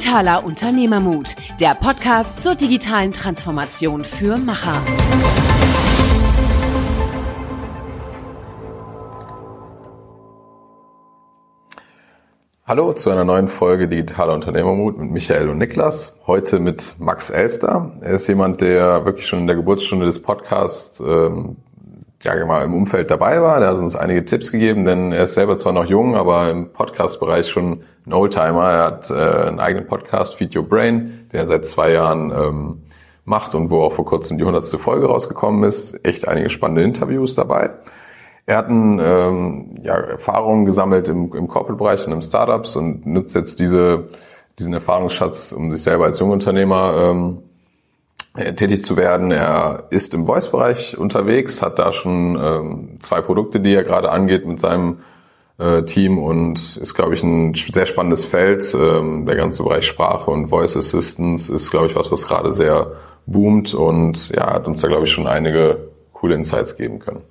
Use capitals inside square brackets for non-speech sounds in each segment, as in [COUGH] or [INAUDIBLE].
Digitaler Unternehmermut, der Podcast zur digitalen Transformation für Macher. Hallo zu einer neuen Folge Digitaler Unternehmermut mit Michael und Niklas. Heute mit Max Elster. Er ist jemand, der wirklich schon in der Geburtsstunde des Podcasts ähm, ja, mal im Umfeld dabei war. Der hat uns einige Tipps gegeben, denn er ist selber zwar noch jung, aber im Podcast-Bereich schon ein Oldtimer. Er hat äh, einen eigenen Podcast, Feed Your Brain, den er seit zwei Jahren ähm, macht und wo auch vor kurzem die hundertste Folge rausgekommen ist. Echt einige spannende Interviews dabei. Er hat ein, ähm, ja, Erfahrungen gesammelt im, im Corporate-Bereich und im Startups und nutzt jetzt diese, diesen Erfahrungsschatz, um sich selber als Jungunternehmer ähm, äh, tätig zu werden. Er ist im Voice-Bereich unterwegs, hat da schon ähm, zwei Produkte, die er gerade angeht mit seinem äh, Team und ist, glaube ich, ein sehr spannendes Feld. Ähm, der ganze Bereich Sprache und Voice Assistance ist, glaube ich, was, was gerade sehr boomt und ja, hat uns da, glaube ich, schon einige coole Insights geben können.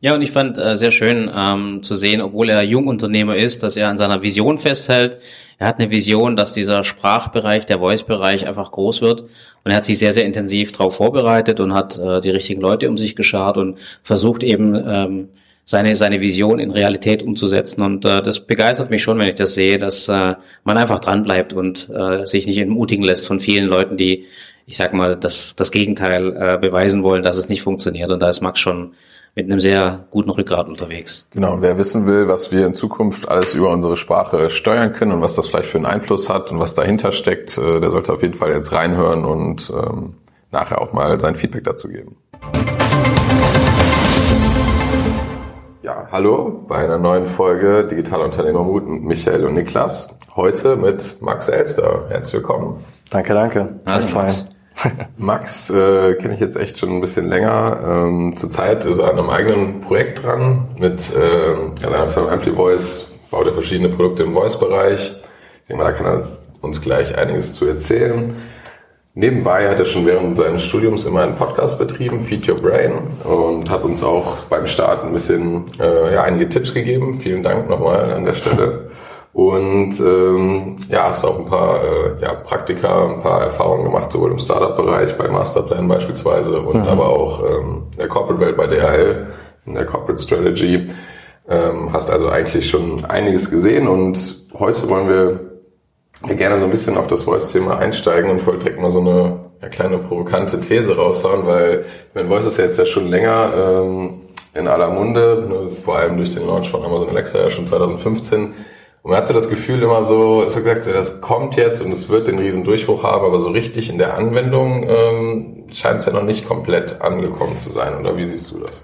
Ja, und ich fand äh, sehr schön ähm, zu sehen, obwohl er Jungunternehmer ist, dass er an seiner Vision festhält. Er hat eine Vision, dass dieser Sprachbereich, der Voice-Bereich einfach groß wird. Und er hat sich sehr, sehr intensiv darauf vorbereitet und hat äh, die richtigen Leute um sich geschart und versucht eben ähm, seine, seine Vision in Realität umzusetzen. Und äh, das begeistert mich schon, wenn ich das sehe, dass äh, man einfach dranbleibt und äh, sich nicht entmutigen lässt von vielen Leuten, die, ich sag mal, das, das Gegenteil äh, beweisen wollen, dass es nicht funktioniert. Und da ist Max schon mit einem sehr guten Rückgrat unterwegs. Genau, und wer wissen will, was wir in Zukunft alles über unsere Sprache steuern können und was das vielleicht für einen Einfluss hat und was dahinter steckt, äh, der sollte auf jeden Fall jetzt reinhören und ähm, nachher auch mal sein Feedback dazu geben. Ja, hallo bei einer neuen Folge Digitaler Unternehmermut mit Michael und Niklas. Heute mit Max Elster. Herzlich willkommen. Danke, danke. Hallo, Max. [LAUGHS] Max äh, kenne ich jetzt echt schon ein bisschen länger. Ähm, zurzeit ist er an einem eigenen Projekt dran mit äh, seiner Firma Ampli Voice, baut er verschiedene Produkte im Voice-Bereich. Ich denke mal, da kann er uns gleich einiges zu erzählen. Nebenbei hat er schon während seines Studiums immer einen Podcast betrieben, Feed Your Brain, und hat uns auch beim Start ein bisschen äh, ja, einige Tipps gegeben. Vielen Dank nochmal an der Stelle. [LAUGHS] Und ähm, ja, hast auch ein paar äh, ja, Praktika, ein paar Erfahrungen gemacht, sowohl im Startup-Bereich, bei Masterplan beispielsweise und mhm. aber auch ähm, in der Corporate-Welt bei DHL, in der Corporate Strategy. Ähm, hast also eigentlich schon einiges gesehen und heute wollen wir gerne so ein bisschen auf das Voice-Thema einsteigen und wollte direkt mal so eine ja, kleine provokante These raushauen, weil mein Voice ist ja jetzt ja schon länger ähm, in aller Munde, ne, vor allem durch den Launch von Amazon Alexa ja schon 2015 und man hatte das Gefühl immer so, es hat gesagt, das kommt jetzt und es wird den riesen Durchbruch haben, aber so richtig in der Anwendung ähm, scheint es ja noch nicht komplett angekommen zu sein. Oder wie siehst du das?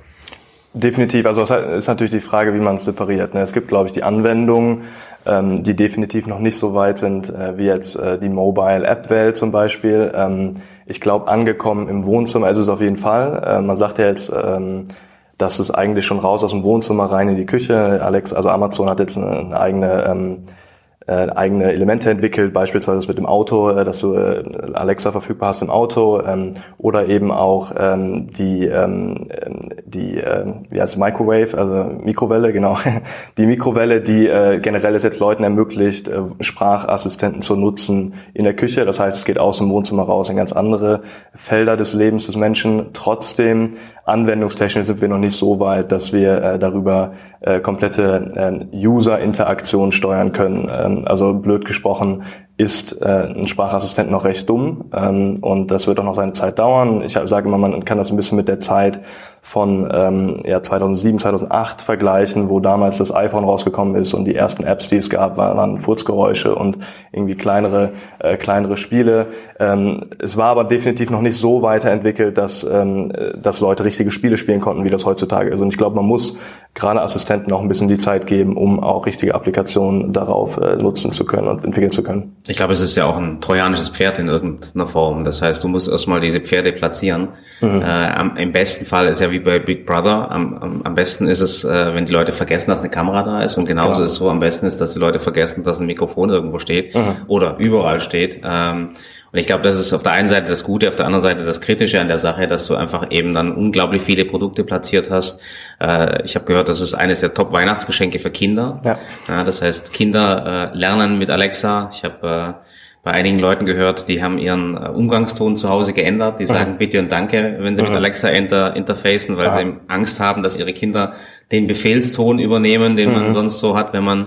Definitiv. Also es ist natürlich die Frage, wie man es separiert. Ne? Es gibt, glaube ich, die Anwendungen, ähm, die definitiv noch nicht so weit sind äh, wie jetzt äh, die Mobile-App-Welt zum Beispiel. Ähm, ich glaube, angekommen im Wohnzimmer ist es auf jeden Fall. Äh, man sagt ja jetzt, ähm, das ist eigentlich schon raus aus dem Wohnzimmer rein in die Küche. Alex, also Amazon hat jetzt eine, eigene ähm, äh, eigene Elemente entwickelt, beispielsweise mit dem Auto, äh, dass du äh, Alexa verfügbar hast im Auto ähm, oder eben auch ähm, die ähm, die äh, wie heißt es, Microwave, also Mikrowelle, genau, [LAUGHS] die Mikrowelle, die äh, generell es jetzt Leuten ermöglicht, äh, Sprachassistenten zu nutzen in der Küche. Das heißt, es geht aus dem Wohnzimmer raus in ganz andere Felder des Lebens des Menschen. Trotzdem anwendungstechnisch sind wir noch nicht so weit, dass wir äh, darüber äh, komplette äh, User-Interaktion steuern können. Ähm, also blöd gesprochen, ist äh, ein Sprachassistent noch recht dumm ähm, und das wird auch noch seine Zeit dauern. Ich sage immer, man kann das ein bisschen mit der Zeit von ähm, ja, 2007, 2008 vergleichen, wo damals das iPhone rausgekommen ist und die ersten Apps, die es gab, waren, Furzgeräusche und irgendwie kleinere, äh, kleinere Spiele. Ähm, es war aber definitiv noch nicht so weiterentwickelt, dass, ähm, dass Leute richtige Spiele spielen konnten, wie das heutzutage ist. Und ich glaube, man muss gerade Assistenten auch ein bisschen die Zeit geben, um auch richtige Applikationen darauf äh, nutzen zu können und entwickeln zu können. Ich glaube, es ist ja auch ein trojanisches Pferd in irgendeiner Form. Das heißt, du musst erstmal diese Pferde platzieren. Mhm. Äh, am, Im besten Fall ist ja wie bei Big Brother. Am, am, am besten ist es, äh, wenn die Leute vergessen, dass eine Kamera da ist. Und genauso ja. ist es so, am besten ist, dass die Leute vergessen, dass ein Mikrofon irgendwo steht mhm. oder überall steht. Ähm, und ich glaube, das ist auf der einen Seite das Gute, auf der anderen Seite das Kritische an der Sache, dass du einfach eben dann unglaublich viele Produkte platziert hast. Äh, ich habe gehört, das ist eines der Top-Weihnachtsgeschenke für Kinder. Ja. ja. das heißt, Kinder äh, lernen mit Alexa. Ich habe äh, bei einigen Leuten gehört, die haben ihren äh, Umgangston zu Hause geändert. Die sagen mhm. bitte und danke, wenn sie mhm. mit Alexa inter, interfacen, weil ja. sie Angst haben, dass ihre Kinder den Befehlston übernehmen, den mhm. man sonst so hat, wenn man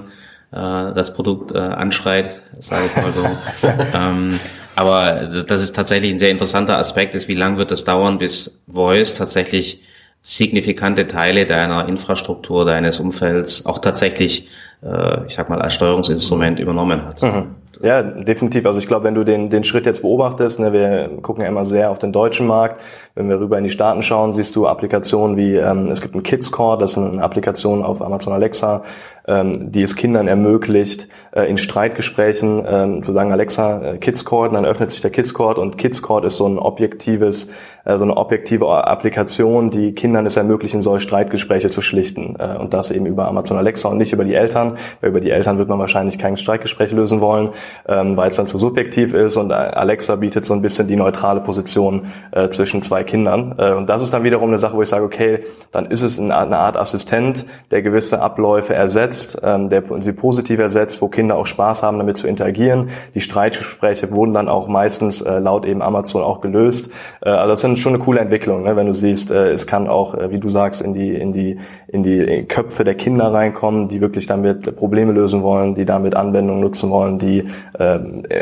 äh, das Produkt äh, anschreit, sage ich mal so. [LAUGHS] ähm, aber das ist tatsächlich ein sehr interessanter Aspekt, ist, wie lang wird es dauern, bis Voice tatsächlich signifikante Teile deiner Infrastruktur, deines Umfelds auch tatsächlich, äh, ich sag mal, als Steuerungsinstrument übernommen hat. Mhm. Ja, definitiv. Also ich glaube, wenn du den, den Schritt jetzt beobachtest, ne, wir gucken ja immer sehr auf den deutschen Markt. Wenn wir rüber in die Staaten schauen, siehst du Applikationen wie, ähm, es gibt ein Kids Core, das ist eine Applikation auf Amazon Alexa, ähm, die es Kindern ermöglicht, äh, in Streitgesprächen ähm, zu sagen, Alexa, äh, Kids Court, dann öffnet sich der Kids Court und Kids Court ist so ein objektives, so eine objektive Applikation, die Kindern es ermöglichen soll, Streitgespräche zu schlichten. Äh, und das eben über Amazon Alexa und nicht über die Eltern, weil über die Eltern wird man wahrscheinlich kein Streitgespräch lösen wollen, ähm, weil es dann zu subjektiv ist und Alexa bietet so ein bisschen die neutrale Position äh, zwischen zwei Kindern. Äh, und das ist dann wiederum eine Sache, wo ich sage, okay, dann ist es eine Art Assistent, der gewisse Abläufe ersetzt, ähm, der sie positiv ersetzt, wo Kinder auch Spaß haben, damit zu interagieren. Die Streitgespräche wurden dann auch meistens äh, laut eben Amazon auch gelöst. Äh, also das ist schon eine coole Entwicklung, ne? wenn du siehst, äh, es kann auch, äh, wie du sagst, in die in die in die Köpfe der Kinder reinkommen, die wirklich damit Probleme lösen wollen, die damit Anwendungen nutzen wollen, die äh,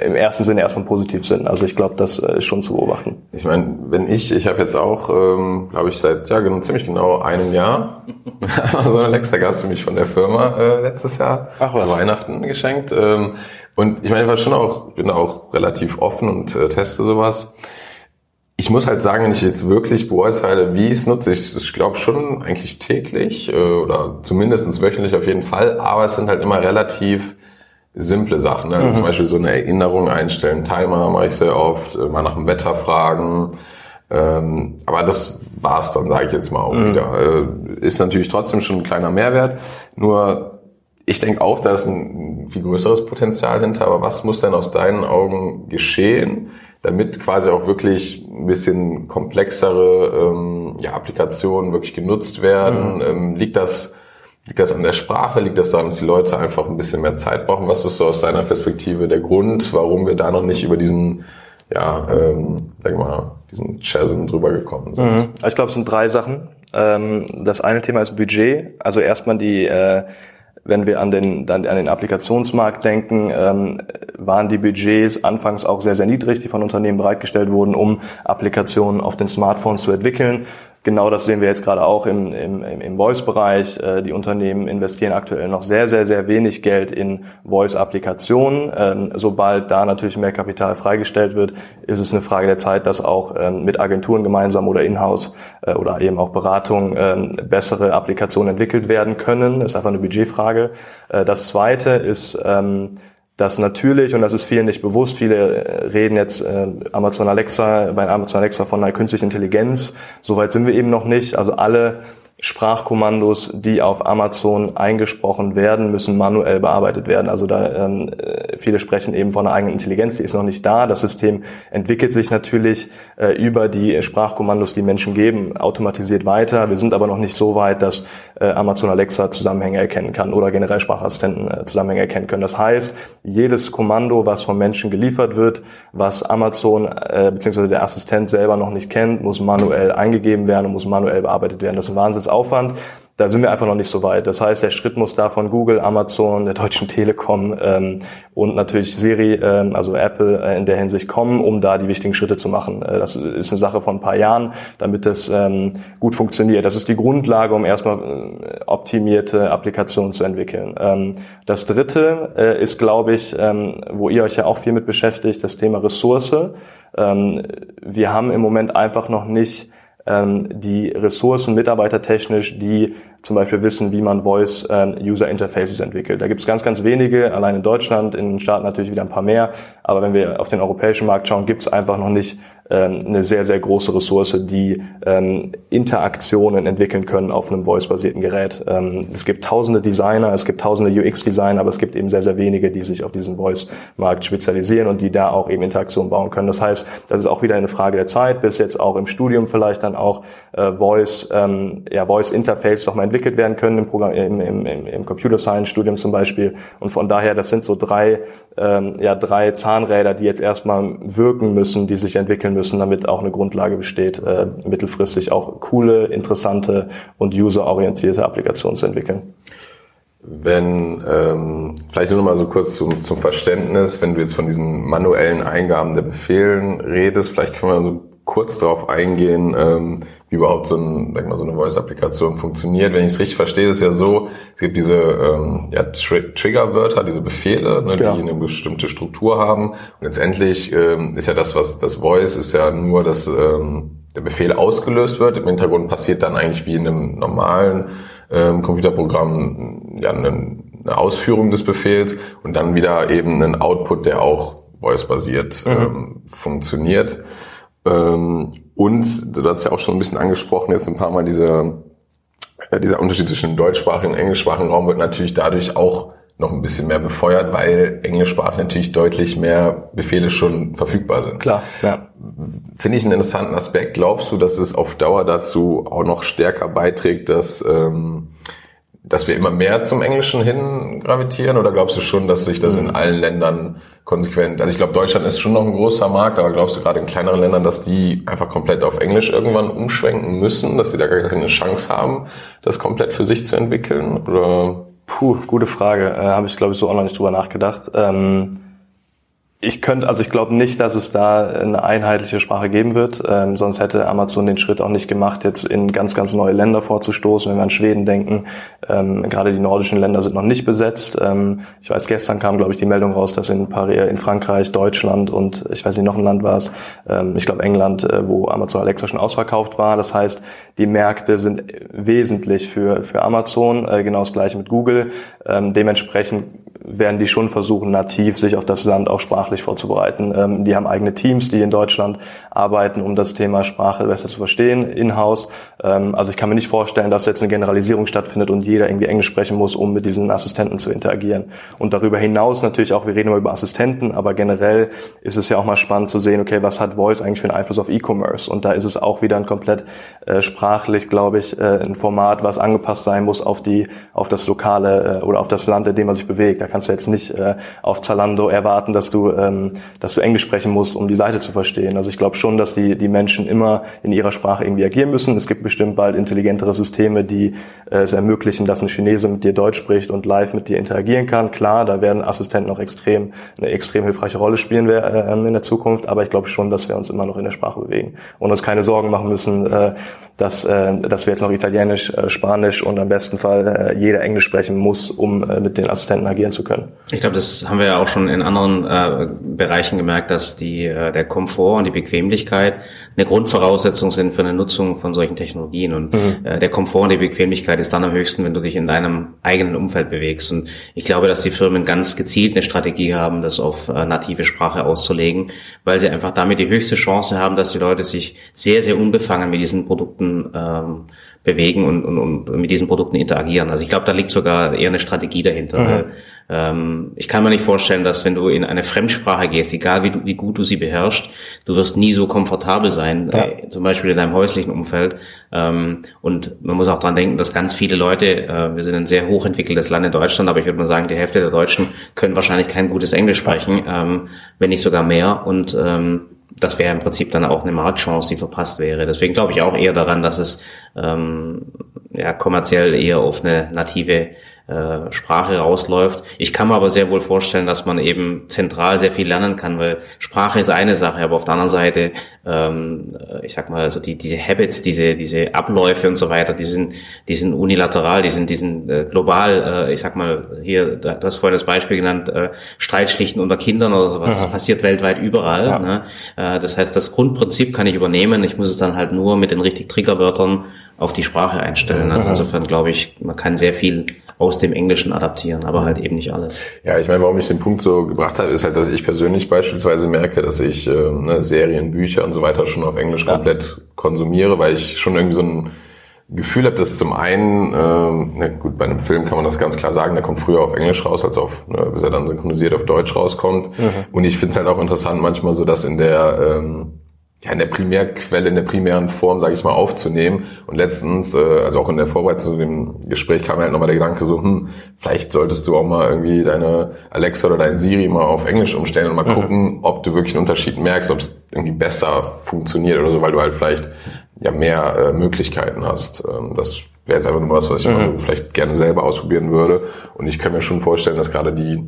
im ersten Sinne erstmal positiv sind. Also ich glaube, das äh, ist schon zu beobachten. Ich meine, wenn ich, ich habe jetzt auch, ähm, glaube ich, seit ja ziemlich genau einem Jahr [LAUGHS] so eine Alexa gab es nämlich von der Firma äh, letztes Jahr Ach, zu Weihnachten geschenkt. Ähm, und ich meine, ich war schon auch, bin auch relativ offen und äh, teste sowas. Ich muss halt sagen, wenn ich jetzt wirklich beurteile, wie ich es nutze, ich, ich glaube schon eigentlich täglich äh, oder zumindest wöchentlich auf jeden Fall, aber es sind halt immer relativ simple Sachen. Ne? Also mhm. Zum Beispiel so eine Erinnerung einstellen, Timer mache ich sehr oft, äh, mal nach dem Wetter fragen. Ähm, aber das war's dann, sage ich jetzt mal auch mhm. wieder. Äh, ist natürlich trotzdem schon ein kleiner Mehrwert. Nur ich denke auch, da ist ein viel größeres Potenzial hinter, aber was muss denn aus deinen Augen geschehen, damit quasi auch wirklich ein bisschen komplexere ähm, ja, Applikationen wirklich genutzt werden? Mhm. Ähm, liegt das Liegt das an der Sprache? Liegt das daran, dass die Leute einfach ein bisschen mehr Zeit brauchen? Was ist so aus deiner Perspektive der Grund, warum wir da noch nicht über diesen, ja, ähm, sag mal, diesen Chasm drüber gekommen sind? Mhm. Ich glaube, es sind drei Sachen. Ähm, das eine Thema ist Budget. Also erstmal die äh, wenn wir an den, an den Applikationsmarkt denken, ähm, waren die Budgets anfangs auch sehr, sehr niedrig, die von Unternehmen bereitgestellt wurden, um Applikationen auf den Smartphones zu entwickeln. Genau das sehen wir jetzt gerade auch im, im, im Voice-Bereich. Äh, die Unternehmen investieren aktuell noch sehr, sehr, sehr wenig Geld in Voice-Applikationen. Ähm, sobald da natürlich mehr Kapital freigestellt wird, ist es eine Frage der Zeit, dass auch ähm, mit Agenturen gemeinsam oder in-house äh, oder eben auch Beratung ähm, bessere Applikationen entwickelt werden können. Das ist einfach eine Budgetfrage. Äh, das Zweite ist dass natürlich, und das ist vielen nicht bewusst, viele äh, reden jetzt äh, Amazon Alexa, bei Amazon Alexa von einer künstlichen Intelligenz. Soweit sind wir eben noch nicht. Also alle Sprachkommandos, die auf Amazon eingesprochen werden, müssen manuell bearbeitet werden. Also da ähm, äh, viele sprechen eben von einer eigenen Intelligenz, die ist noch nicht da. Das System entwickelt sich natürlich äh, über die Sprachkommandos, die Menschen geben, automatisiert weiter. Wir sind aber noch nicht so weit, dass äh, Amazon Alexa Zusammenhänge erkennen kann oder generell Sprachassistenten äh, Zusammenhänge erkennen können. Das heißt, jedes Kommando, was vom Menschen geliefert wird, was Amazon äh, bzw. der Assistent selber noch nicht kennt, muss manuell eingegeben werden und muss manuell bearbeitet werden. Das ist ein Wahnsinns Aufwand. Da sind wir einfach noch nicht so weit. Das heißt, der Schritt muss da von Google, Amazon, der Deutschen Telekom ähm, und natürlich Siri, ähm, also Apple äh, in der Hinsicht kommen, um da die wichtigen Schritte zu machen. Äh, das ist eine Sache von ein paar Jahren, damit das ähm, gut funktioniert. Das ist die Grundlage, um erstmal äh, optimierte Applikationen zu entwickeln. Ähm, das Dritte äh, ist, glaube ich, ähm, wo ihr euch ja auch viel mit beschäftigt, das Thema Ressource. Ähm, wir haben im Moment einfach noch nicht ähm, die Ressourcen mitarbeitertechnisch, die zum Beispiel wissen, wie man Voice ähm, Interfaces entwickelt. Da gibt es ganz, ganz wenige, allein in Deutschland, in den Staaten natürlich wieder ein paar mehr. Aber wenn wir auf den europäischen Markt schauen, gibt es einfach noch nicht ähm, eine sehr, sehr große Ressource, die ähm, Interaktionen entwickeln können auf einem voice-basierten Gerät. Ähm, es gibt tausende Designer, es gibt tausende UX-Designer, aber es gibt eben sehr, sehr wenige, die sich auf diesen Voice-Markt spezialisieren und die da auch eben Interaktionen bauen können. Das heißt, das ist auch wieder eine Frage der Zeit, bis jetzt auch im Studium vielleicht dann auch äh, Voice, ähm, ja, Voice-Interface nochmal entwickelt entwickelt werden können im, Programm, im, im, im Computer Science Studium zum Beispiel. Und von daher, das sind so drei, ähm, ja, drei Zahnräder, die jetzt erstmal wirken müssen, die sich entwickeln müssen, damit auch eine Grundlage besteht, äh, mittelfristig auch coole, interessante und userorientierte Applikationen zu entwickeln. Wenn, ähm, vielleicht nur noch mal so kurz zum, zum Verständnis, wenn du jetzt von diesen manuellen Eingaben der Befehlen redest, vielleicht können wir so kurz darauf eingehen, ähm, wie überhaupt so, ein, sag mal, so eine Voice-Applikation funktioniert. Wenn ich es richtig verstehe, ist es ja so, es gibt diese ähm, ja, Tr Trigger-Wörter, diese Befehle, ne, ja. die eine bestimmte Struktur haben. Und letztendlich ähm, ist ja das, was das Voice ist ja nur, dass ähm, der Befehl ausgelöst wird. Im Hintergrund passiert dann eigentlich wie in einem normalen ähm, Computerprogramm ja, eine, eine Ausführung des Befehls und dann wieder eben ein Output, der auch voice-basiert mhm. ähm, funktioniert. Ähm, und du hast ja auch schon ein bisschen angesprochen, jetzt ein paar Mal dieser, äh, dieser Unterschied zwischen dem deutschsprachigen und englischsprachigen Raum wird natürlich dadurch auch noch ein bisschen mehr befeuert, weil englischsprachig natürlich deutlich mehr Befehle schon verfügbar sind. Klar, ja. Finde ich einen interessanten Aspekt. Glaubst du, dass es auf Dauer dazu auch noch stärker beiträgt, dass ähm, dass wir immer mehr zum Englischen hin gravitieren oder glaubst du schon, dass sich das in mhm. allen Ländern konsequent, also ich glaube, Deutschland ist schon noch ein großer Markt, aber glaubst du gerade in kleineren Ländern, dass die einfach komplett auf Englisch irgendwann umschwenken müssen, dass sie da gar keine Chance haben, das komplett für sich zu entwickeln? Oder? Puh, gute Frage. Äh, Habe ich, glaube ich, so auch noch nicht drüber nachgedacht. Ähm ich könnte, also ich glaube nicht, dass es da eine einheitliche Sprache geben wird. Ähm, sonst hätte Amazon den Schritt auch nicht gemacht, jetzt in ganz, ganz neue Länder vorzustoßen. Wenn wir an Schweden denken, ähm, gerade die nordischen Länder sind noch nicht besetzt. Ähm, ich weiß, gestern kam, glaube ich, die Meldung raus, dass in, Paris, in Frankreich, Deutschland und ich weiß nicht, noch ein Land war es, ähm, ich glaube England, äh, wo Amazon Alexa schon ausverkauft war. Das heißt, die Märkte sind wesentlich für, für Amazon, äh, genau das gleiche mit Google. Ähm, dementsprechend werden die schon versuchen, nativ sich auf das Land auch sprachlich vorzubereiten. Ähm, die haben eigene Teams, die in Deutschland arbeiten, um das Thema Sprache besser zu verstehen, in-house. Ähm, also ich kann mir nicht vorstellen, dass jetzt eine Generalisierung stattfindet und jeder irgendwie Englisch sprechen muss, um mit diesen Assistenten zu interagieren. Und darüber hinaus natürlich auch, wir reden immer über Assistenten, aber generell ist es ja auch mal spannend zu sehen, okay, was hat Voice eigentlich für einen Einfluss auf E-Commerce? Und da ist es auch wieder ein komplett äh, sprachlich, glaube ich, äh, ein Format, was angepasst sein muss auf die, auf das lokale äh, oder auf das Land, in dem man sich bewegt. Da kannst du jetzt nicht äh, auf Zalando erwarten, dass du, ähm, dass du Englisch sprechen musst, um die Seite zu verstehen. Also ich glaube schon, dass die, die Menschen immer in ihrer Sprache irgendwie agieren müssen. Es gibt bestimmt bald intelligentere Systeme, die äh, es ermöglichen, dass ein Chinese mit dir Deutsch spricht und live mit dir interagieren kann. Klar, da werden Assistenten auch extrem, eine extrem hilfreiche Rolle spielen äh, in der Zukunft, aber ich glaube schon, dass wir uns immer noch in der Sprache bewegen und uns keine Sorgen machen müssen, äh, dass, äh, dass wir jetzt noch Italienisch, äh, Spanisch und am besten Fall äh, jeder Englisch sprechen muss, um äh, mit den Assistenten agieren zu können. Ich glaube, das haben wir ja auch schon in anderen äh, Bereichen gemerkt, dass die, äh, der Komfort und die Bequemlichkeit eine Grundvoraussetzung sind für eine Nutzung von solchen Technologien. Und mhm. äh, der Komfort und die Bequemlichkeit ist dann am höchsten, wenn du dich in deinem eigenen Umfeld bewegst. Und ich glaube, dass die Firmen ganz gezielt eine Strategie haben, das auf äh, native Sprache auszulegen, weil sie einfach damit die höchste Chance haben, dass die Leute sich sehr, sehr unbefangen mit diesen Produkten ähm, bewegen und, und, und mit diesen Produkten interagieren. Also ich glaube, da liegt sogar eher eine Strategie dahinter. Mhm. Ähm, ich kann mir nicht vorstellen, dass wenn du in eine Fremdsprache gehst, egal wie, du, wie gut du sie beherrschst, du wirst nie so komfortabel sein, ja. äh, zum Beispiel in deinem häuslichen Umfeld. Ähm, und man muss auch dran denken, dass ganz viele Leute, äh, wir sind ein sehr hochentwickeltes Land in Deutschland, aber ich würde mal sagen, die Hälfte der Deutschen können wahrscheinlich kein gutes Englisch sprechen, ähm, wenn nicht sogar mehr. Und ähm, das wäre im Prinzip dann auch eine Marktchance, die verpasst wäre. Deswegen glaube ich auch eher daran, dass es ähm, ja, kommerziell eher auf eine native äh, Sprache rausläuft. Ich kann mir aber sehr wohl vorstellen, dass man eben zentral sehr viel lernen kann, weil Sprache ist eine Sache, aber auf der anderen Seite, ähm, ich sag mal, also die, diese Habits, diese, diese Abläufe und so weiter, die sind, die sind unilateral, die sind, die sind äh, global, äh, ich sag mal, hier, du hast vorhin das Beispiel genannt, äh, Streitschlichten unter Kindern oder sowas, ja. das passiert weltweit überall. Ja. Ne? Äh, das heißt, das Grundprinzip kann ich übernehmen, ich muss es dann halt nur mit den richtig Triggerwörtern auf die Sprache einstellen. Also insofern glaube ich, man kann sehr viel aus dem Englischen adaptieren, aber halt eben nicht alles. Ja, ich meine, warum ich den Punkt so gebracht habe, ist halt, dass ich persönlich beispielsweise merke, dass ich äh, ne, Serien, Bücher und so weiter schon auf Englisch ja. komplett konsumiere, weil ich schon irgendwie so ein Gefühl habe, dass zum einen, äh, na gut, bei einem Film kann man das ganz klar sagen, der kommt früher auf Englisch raus, als auf, ne, bis er dann synchronisiert auf Deutsch rauskommt. Mhm. Und ich finde es halt auch interessant manchmal so, dass in der ähm, ja, in der Primärquelle, in der primären Form, sage ich mal, aufzunehmen. Und letztens, äh, also auch in der Vorbereitung zu dem Gespräch kam halt nochmal der Gedanke so, hm, vielleicht solltest du auch mal irgendwie deine Alexa oder dein Siri mal auf Englisch umstellen und mal mhm. gucken, ob du wirklich einen Unterschied merkst, ob es irgendwie besser funktioniert oder so, weil du halt vielleicht ja mehr äh, Möglichkeiten hast. Ähm, das wäre jetzt einfach nur was, was ich mhm. mal so vielleicht gerne selber ausprobieren würde. Und ich kann mir schon vorstellen, dass gerade die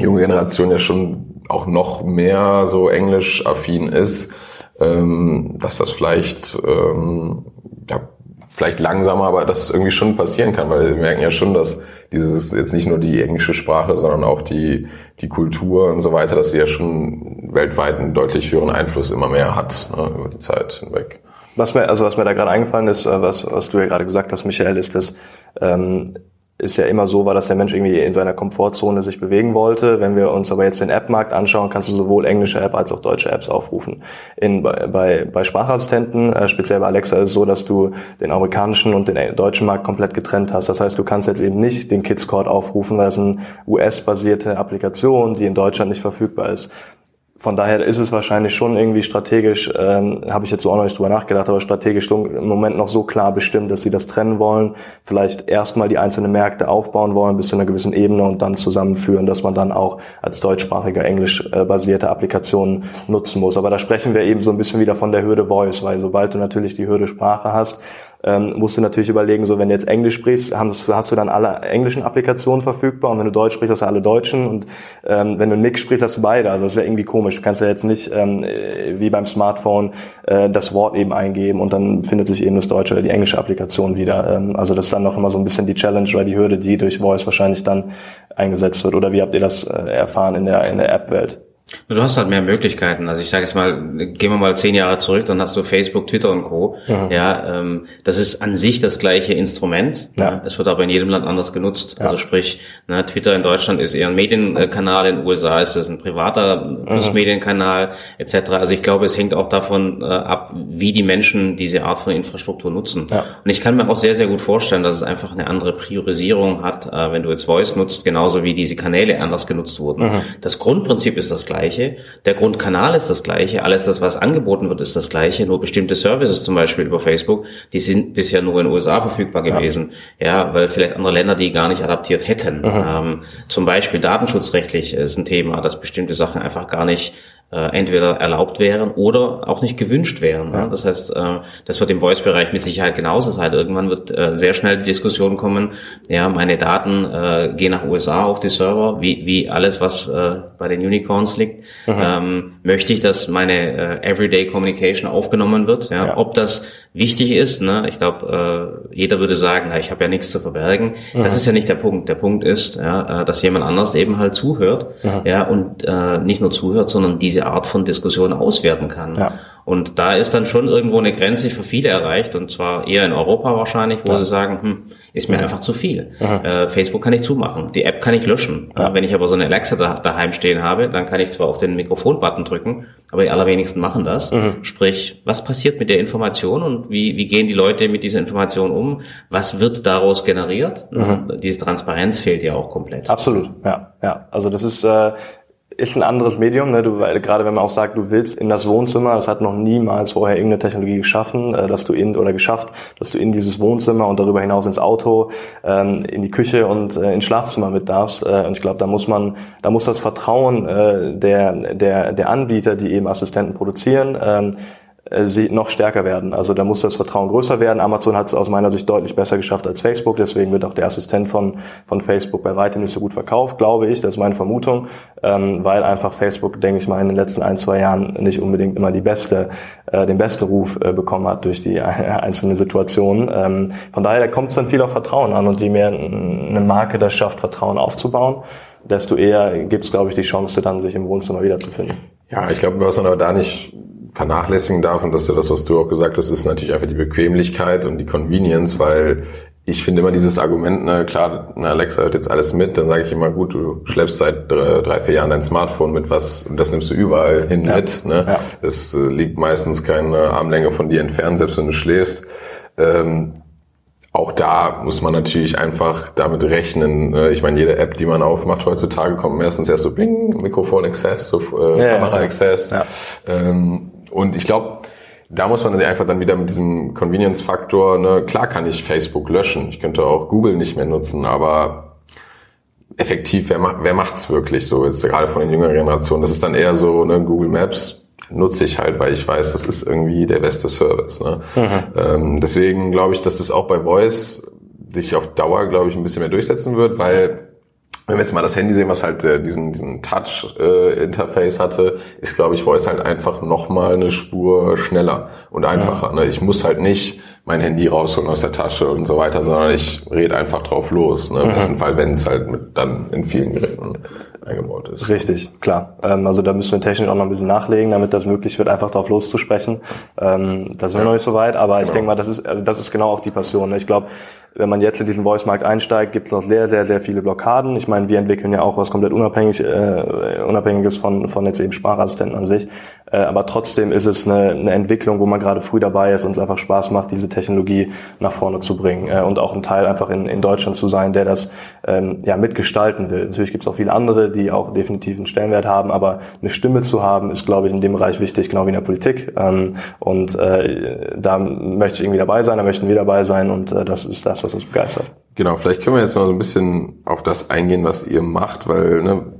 junge Generation ja schon auch noch mehr so englisch-affin ist ähm, dass das vielleicht, ähm, ja, vielleicht langsamer, aber dass es irgendwie schon passieren kann, weil wir merken ja schon, dass dieses jetzt nicht nur die englische Sprache, sondern auch die, die Kultur und so weiter, dass sie ja schon weltweit einen deutlich höheren Einfluss immer mehr hat ne, über die Zeit hinweg. Was mir, also was mir da gerade eingefallen ist, äh, was, was du ja gerade gesagt hast, Michael, ist, dass ähm, ist ja immer so war, dass der Mensch irgendwie in seiner Komfortzone sich bewegen wollte. Wenn wir uns aber jetzt den App-Markt anschauen, kannst du sowohl englische App als auch deutsche Apps aufrufen. In, bei, bei Sprachassistenten, äh, speziell bei Alexa, ist es so, dass du den amerikanischen und den deutschen Markt komplett getrennt hast. Das heißt, du kannst jetzt eben nicht den Kids Code aufrufen, weil es eine US-basierte Applikation, die in Deutschland nicht verfügbar ist von daher ist es wahrscheinlich schon irgendwie strategisch, ähm, habe ich jetzt so auch noch nicht drüber nachgedacht, aber strategisch im Moment noch so klar bestimmt, dass sie das trennen wollen, vielleicht erstmal die einzelnen Märkte aufbauen wollen bis zu einer gewissen Ebene und dann zusammenführen, dass man dann auch als deutschsprachiger englisch-basierte äh, Applikation nutzen muss. Aber da sprechen wir eben so ein bisschen wieder von der Hürde Voice, weil sobald du natürlich die Hürde Sprache hast, ähm, musst du natürlich überlegen, so wenn du jetzt Englisch sprichst, hast, hast, du dann alle englischen Applikationen verfügbar und wenn du Deutsch sprichst, hast du alle deutschen und ähm, wenn du nix sprichst, hast du beide. Also das ist ja irgendwie komisch. Du kannst ja jetzt nicht ähm, wie beim Smartphone äh, das Wort eben eingeben und dann findet sich eben das deutsche oder die englische Applikation wieder. Ähm, also das ist dann noch immer so ein bisschen die Challenge oder die Hürde, die durch Voice wahrscheinlich dann eingesetzt wird. Oder wie habt ihr das äh, erfahren in der, in der App-Welt? Du hast halt mehr Möglichkeiten. Also ich sage jetzt mal, gehen wir mal zehn Jahre zurück, dann hast du Facebook, Twitter und Co. Mhm. Ja, ähm, das ist an sich das gleiche Instrument. Ja. Es wird aber in jedem Land anders genutzt. Ja. Also sprich, ne, Twitter in Deutschland ist eher ein Medienkanal, in den USA ist es ein privater mhm. Medienkanal etc. Also ich glaube, es hängt auch davon äh, ab, wie die Menschen diese Art von Infrastruktur nutzen. Ja. Und ich kann mir auch sehr, sehr gut vorstellen, dass es einfach eine andere Priorisierung hat, äh, wenn du jetzt Voice nutzt, genauso wie diese Kanäle anders genutzt wurden. Mhm. Das Grundprinzip ist das gleiche gleiche, der Grundkanal ist das gleiche, alles das, was angeboten wird, ist das gleiche, nur bestimmte Services zum Beispiel über Facebook, die sind bisher nur in den USA verfügbar gewesen, ja, ja weil vielleicht andere Länder die gar nicht adaptiert hätten. Ähm, zum Beispiel datenschutzrechtlich ist ein Thema, dass bestimmte Sachen einfach gar nicht äh, entweder erlaubt wären oder auch nicht gewünscht wären. Ja. Das heißt, äh, das wird im Voice-Bereich mit Sicherheit genauso sein. Irgendwann wird äh, sehr schnell die Diskussion kommen, ja, meine Daten äh, gehen nach USA auf die Server, wie, wie alles, was äh, bei den Unicorns liegt. Mhm. Ähm, möchte ich, dass meine äh, Everyday Communication aufgenommen wird? Ja? ja. Ob das wichtig ist, ne? ich glaube, äh, jeder würde sagen, na, ich habe ja nichts zu verbergen. Mhm. Das ist ja nicht der Punkt. Der Punkt ist, ja, äh, dass jemand anders eben halt zuhört mhm. ja, und äh, nicht nur zuhört, sondern diese Art von Diskussion auswerten kann. Ja. Und da ist dann schon irgendwo eine Grenze für viele erreicht und zwar eher in Europa wahrscheinlich, wo ja. sie sagen, hm, ist mir ja. einfach zu viel. Äh, Facebook kann ich zumachen, die App kann ich löschen. Ja. Wenn ich aber so eine Alexa da, daheim stehen habe, dann kann ich zwar auf den Mikrofon-Button drücken, aber die allerwenigsten machen das. Mhm. Sprich, was passiert mit der Information und wie, wie gehen die Leute mit dieser Information um? Was wird daraus generiert? Mhm. Diese Transparenz fehlt ja auch komplett. Absolut, ja, ja. Also das ist äh, ist ein anderes Medium, ne? du, gerade wenn man auch sagt, du willst in das Wohnzimmer, das hat noch niemals vorher irgendeine Technologie geschaffen, äh, dass du in oder geschafft, dass du in dieses Wohnzimmer und darüber hinaus ins Auto, ähm, in die Küche und äh, ins Schlafzimmer mit darfst. Äh, und ich glaube, da muss man, da muss das Vertrauen äh, der, der, der Anbieter, die eben Assistenten produzieren, ähm, äh, sie noch stärker werden. Also da muss das Vertrauen größer werden. Amazon hat es aus meiner Sicht deutlich besser geschafft als Facebook. Deswegen wird auch der Assistent von, von Facebook bei weitem nicht so gut verkauft, glaube ich. Das ist meine Vermutung, ähm, weil einfach Facebook, denke ich mal, in den letzten ein, zwei Jahren nicht unbedingt immer die beste, äh, den besten Ruf äh, bekommen hat durch die [LAUGHS] einzelnen Situationen. Ähm, von daher kommt es dann viel auf Vertrauen an und je mehr eine Marke das schafft, Vertrauen aufzubauen, desto eher gibt es, glaube ich, die Chance, dann sich im Wohnzimmer wiederzufinden. Ja, ich glaube, was man aber da nicht vernachlässigen darf, und das ist ja das, was du auch gesagt hast, ist natürlich einfach die Bequemlichkeit und die Convenience, weil ich finde immer dieses Argument, ne, klar, eine Alexa hört jetzt alles mit, dann sage ich immer, gut, du schleppst seit drei, vier Jahren dein Smartphone mit, was, das nimmst du überall hin ja. mit. Ne? Ja. Das äh, liegt meistens keine Armlänge von dir entfernt, selbst wenn du schläfst. Ähm, auch da muss man natürlich einfach damit rechnen. Ne? Ich meine, jede App, die man aufmacht heutzutage, kommt meistens erst so Bling, Mikrofon Access, so äh, ja, Kamera Access. Ja. Ähm, und ich glaube, da muss man einfach dann wieder mit diesem Convenience-Faktor, ne, klar kann ich Facebook löschen, ich könnte auch Google nicht mehr nutzen, aber effektiv, wer, macht, wer macht's wirklich so, jetzt gerade von den jüngeren Generationen, das ist dann eher so, ne, Google Maps nutze ich halt, weil ich weiß, das ist irgendwie der beste Service. Ne? Mhm. Ähm, deswegen glaube ich, dass es auch bei Voice sich auf Dauer, glaube ich, ein bisschen mehr durchsetzen wird, weil wenn wir jetzt mal das Handy sehen, was halt äh, diesen, diesen Touch-Interface äh, hatte, ist, glaube ich, Voice halt einfach nochmal eine Spur schneller und einfacher. Ja. Ne? Ich muss halt nicht mein Handy rausholen aus der Tasche und so weiter, sondern ich rede einfach drauf los. Ne? Im besten Fall, wenn es halt mit, dann in vielen Geräten eingebaut ist. Richtig, klar. Ähm, also da müssen wir technisch auch noch ein bisschen nachlegen, damit das möglich wird, einfach drauf loszusprechen. Ähm, da sind wir noch nicht so weit, aber genau. ich denke mal, das ist, also das ist genau auch die Passion. Ne? Ich glaube, wenn man jetzt in diesen Voice-Markt einsteigt, gibt es noch sehr, sehr, sehr viele Blockaden. Ich meine, wir entwickeln ja auch was komplett unabhängig, äh, unabhängiges von, von jetzt eben Sprachassistenten an sich. Äh, aber trotzdem ist es eine, eine Entwicklung, wo man gerade früh dabei ist und es einfach Spaß macht, diese Technologie nach vorne zu bringen äh, und auch ein Teil einfach in, in Deutschland zu sein, der das ähm, ja mitgestalten will. Natürlich gibt es auch viele andere, die auch definitiv einen Stellenwert haben, aber eine Stimme zu haben, ist, glaube ich, in dem Bereich wichtig, genau wie in der Politik. Ähm, und äh, da möchte ich irgendwie dabei sein, da möchten wir dabei sein und äh, das ist das, was uns begeistert. Genau, vielleicht können wir jetzt noch so ein bisschen auf das eingehen, was ihr macht, weil ne,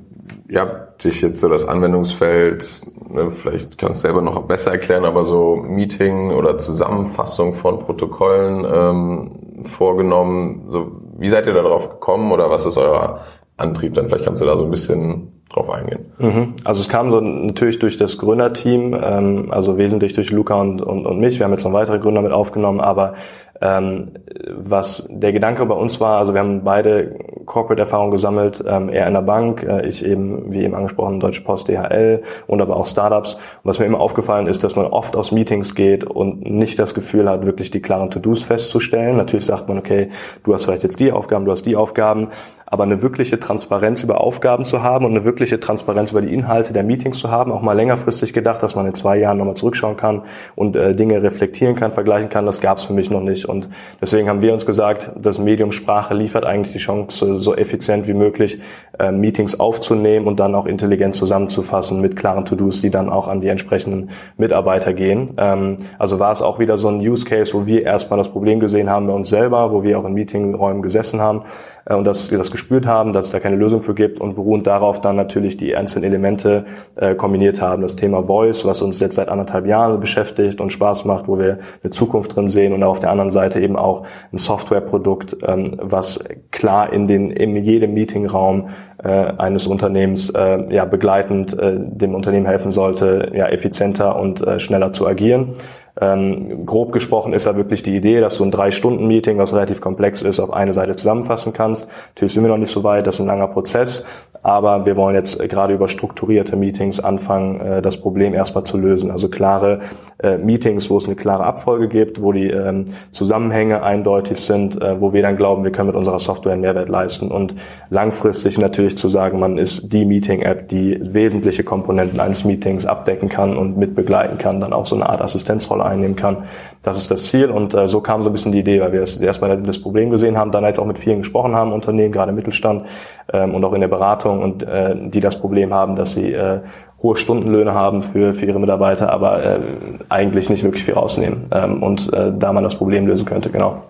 ihr habt dich jetzt so das Anwendungsfeld, ne, vielleicht kannst du selber noch besser erklären, aber so Meeting oder Zusammenfassung von Protokollen ähm, vorgenommen. So, wie seid ihr darauf gekommen oder was ist euer Antrieb? Dann vielleicht kannst du da so ein bisschen drauf eingehen. Mhm. Also es kam so natürlich durch das Gründerteam, ähm, also wesentlich durch Luca und, und, und mich. Wir haben jetzt noch weitere Gründer mit aufgenommen, aber ähm, was der Gedanke bei uns war, also wir haben beide Corporate-Erfahrung gesammelt, ähm, er in der Bank, äh, ich eben, wie eben angesprochen, Deutsche Post, DHL und aber auch Startups. Und was mir immer aufgefallen ist, dass man oft aus Meetings geht und nicht das Gefühl hat, wirklich die klaren To-Dos festzustellen. Natürlich sagt man, okay, du hast vielleicht jetzt die Aufgaben, du hast die Aufgaben, aber eine wirkliche Transparenz über Aufgaben zu haben und eine wirkliche Transparenz über die Inhalte der Meetings zu haben, auch mal längerfristig gedacht, dass man in zwei Jahren nochmal zurückschauen kann und äh, Dinge reflektieren kann, vergleichen kann, das gab es für mich noch nicht. Und deswegen haben wir uns gesagt, das Medium Sprache liefert eigentlich die Chance, so effizient wie möglich äh, Meetings aufzunehmen und dann auch intelligent zusammenzufassen mit klaren To-Dos, die dann auch an die entsprechenden Mitarbeiter gehen. Ähm, also war es auch wieder so ein Use Case, wo wir erstmal das Problem gesehen haben bei uns selber, wo wir auch in Meetingräumen gesessen haben und dass wir das gespürt haben, dass es da keine Lösung für gibt und beruhend darauf dann natürlich die einzelnen Elemente äh, kombiniert haben. Das Thema Voice, was uns jetzt seit anderthalb Jahren beschäftigt und Spaß macht, wo wir eine Zukunft drin sehen und auf der anderen Seite eben auch ein Softwareprodukt, ähm, was klar in den in jedem Meetingraum äh, eines Unternehmens äh, ja begleitend äh, dem Unternehmen helfen sollte, ja effizienter und äh, schneller zu agieren. Ähm, grob gesprochen ist da wirklich die Idee, dass du ein Drei-Stunden-Meeting, was relativ komplex ist, auf eine Seite zusammenfassen kannst. Natürlich sind wir noch nicht so weit, das ist ein langer Prozess, aber wir wollen jetzt gerade über strukturierte Meetings anfangen, äh, das Problem erstmal zu lösen. Also klare äh, Meetings, wo es eine klare Abfolge gibt, wo die ähm, Zusammenhänge eindeutig sind, äh, wo wir dann glauben, wir können mit unserer Software einen Mehrwert leisten und langfristig natürlich zu sagen, man ist die Meeting-App, die wesentliche Komponenten eines Meetings abdecken kann und mitbegleiten kann, dann auch so eine Art Assistenzrolle einnehmen kann. Das ist das Ziel und äh, so kam so ein bisschen die Idee, weil wir erstmal das Problem gesehen haben, dann jetzt auch mit vielen gesprochen haben, Unternehmen, gerade Mittelstand ähm, und auch in der Beratung und äh, die das Problem haben, dass sie äh, hohe Stundenlöhne haben für, für ihre Mitarbeiter, aber äh, eigentlich nicht wirklich viel rausnehmen ähm, und äh, da man das Problem lösen könnte, genau.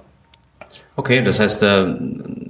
Okay, das heißt, äh,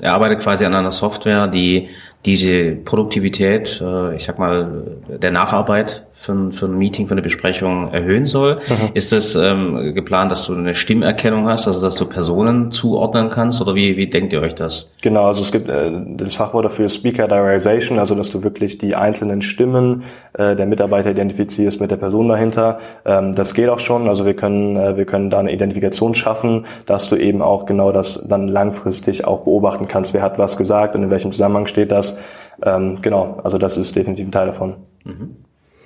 er arbeitet quasi an einer Software, die diese Produktivität, äh, ich sag mal, der Nacharbeit für ein, für ein Meeting, für eine Besprechung erhöhen soll. Mhm. Ist das ähm, geplant, dass du eine Stimmerkennung hast, also dass du Personen zuordnen kannst oder wie, wie denkt ihr euch das? Genau, also es gibt äh, das Fachwort dafür Speaker Diarization, also dass du wirklich die einzelnen Stimmen äh, der Mitarbeiter identifizierst mit der Person dahinter. Ähm, das geht auch schon, also wir können, äh, wir können da eine Identifikation schaffen, dass du eben auch genau das dann langfristig auch beobachten kannst, wer hat was gesagt und in welchem Zusammenhang steht das. Ähm, genau, also das ist definitiv ein Teil davon. Mhm.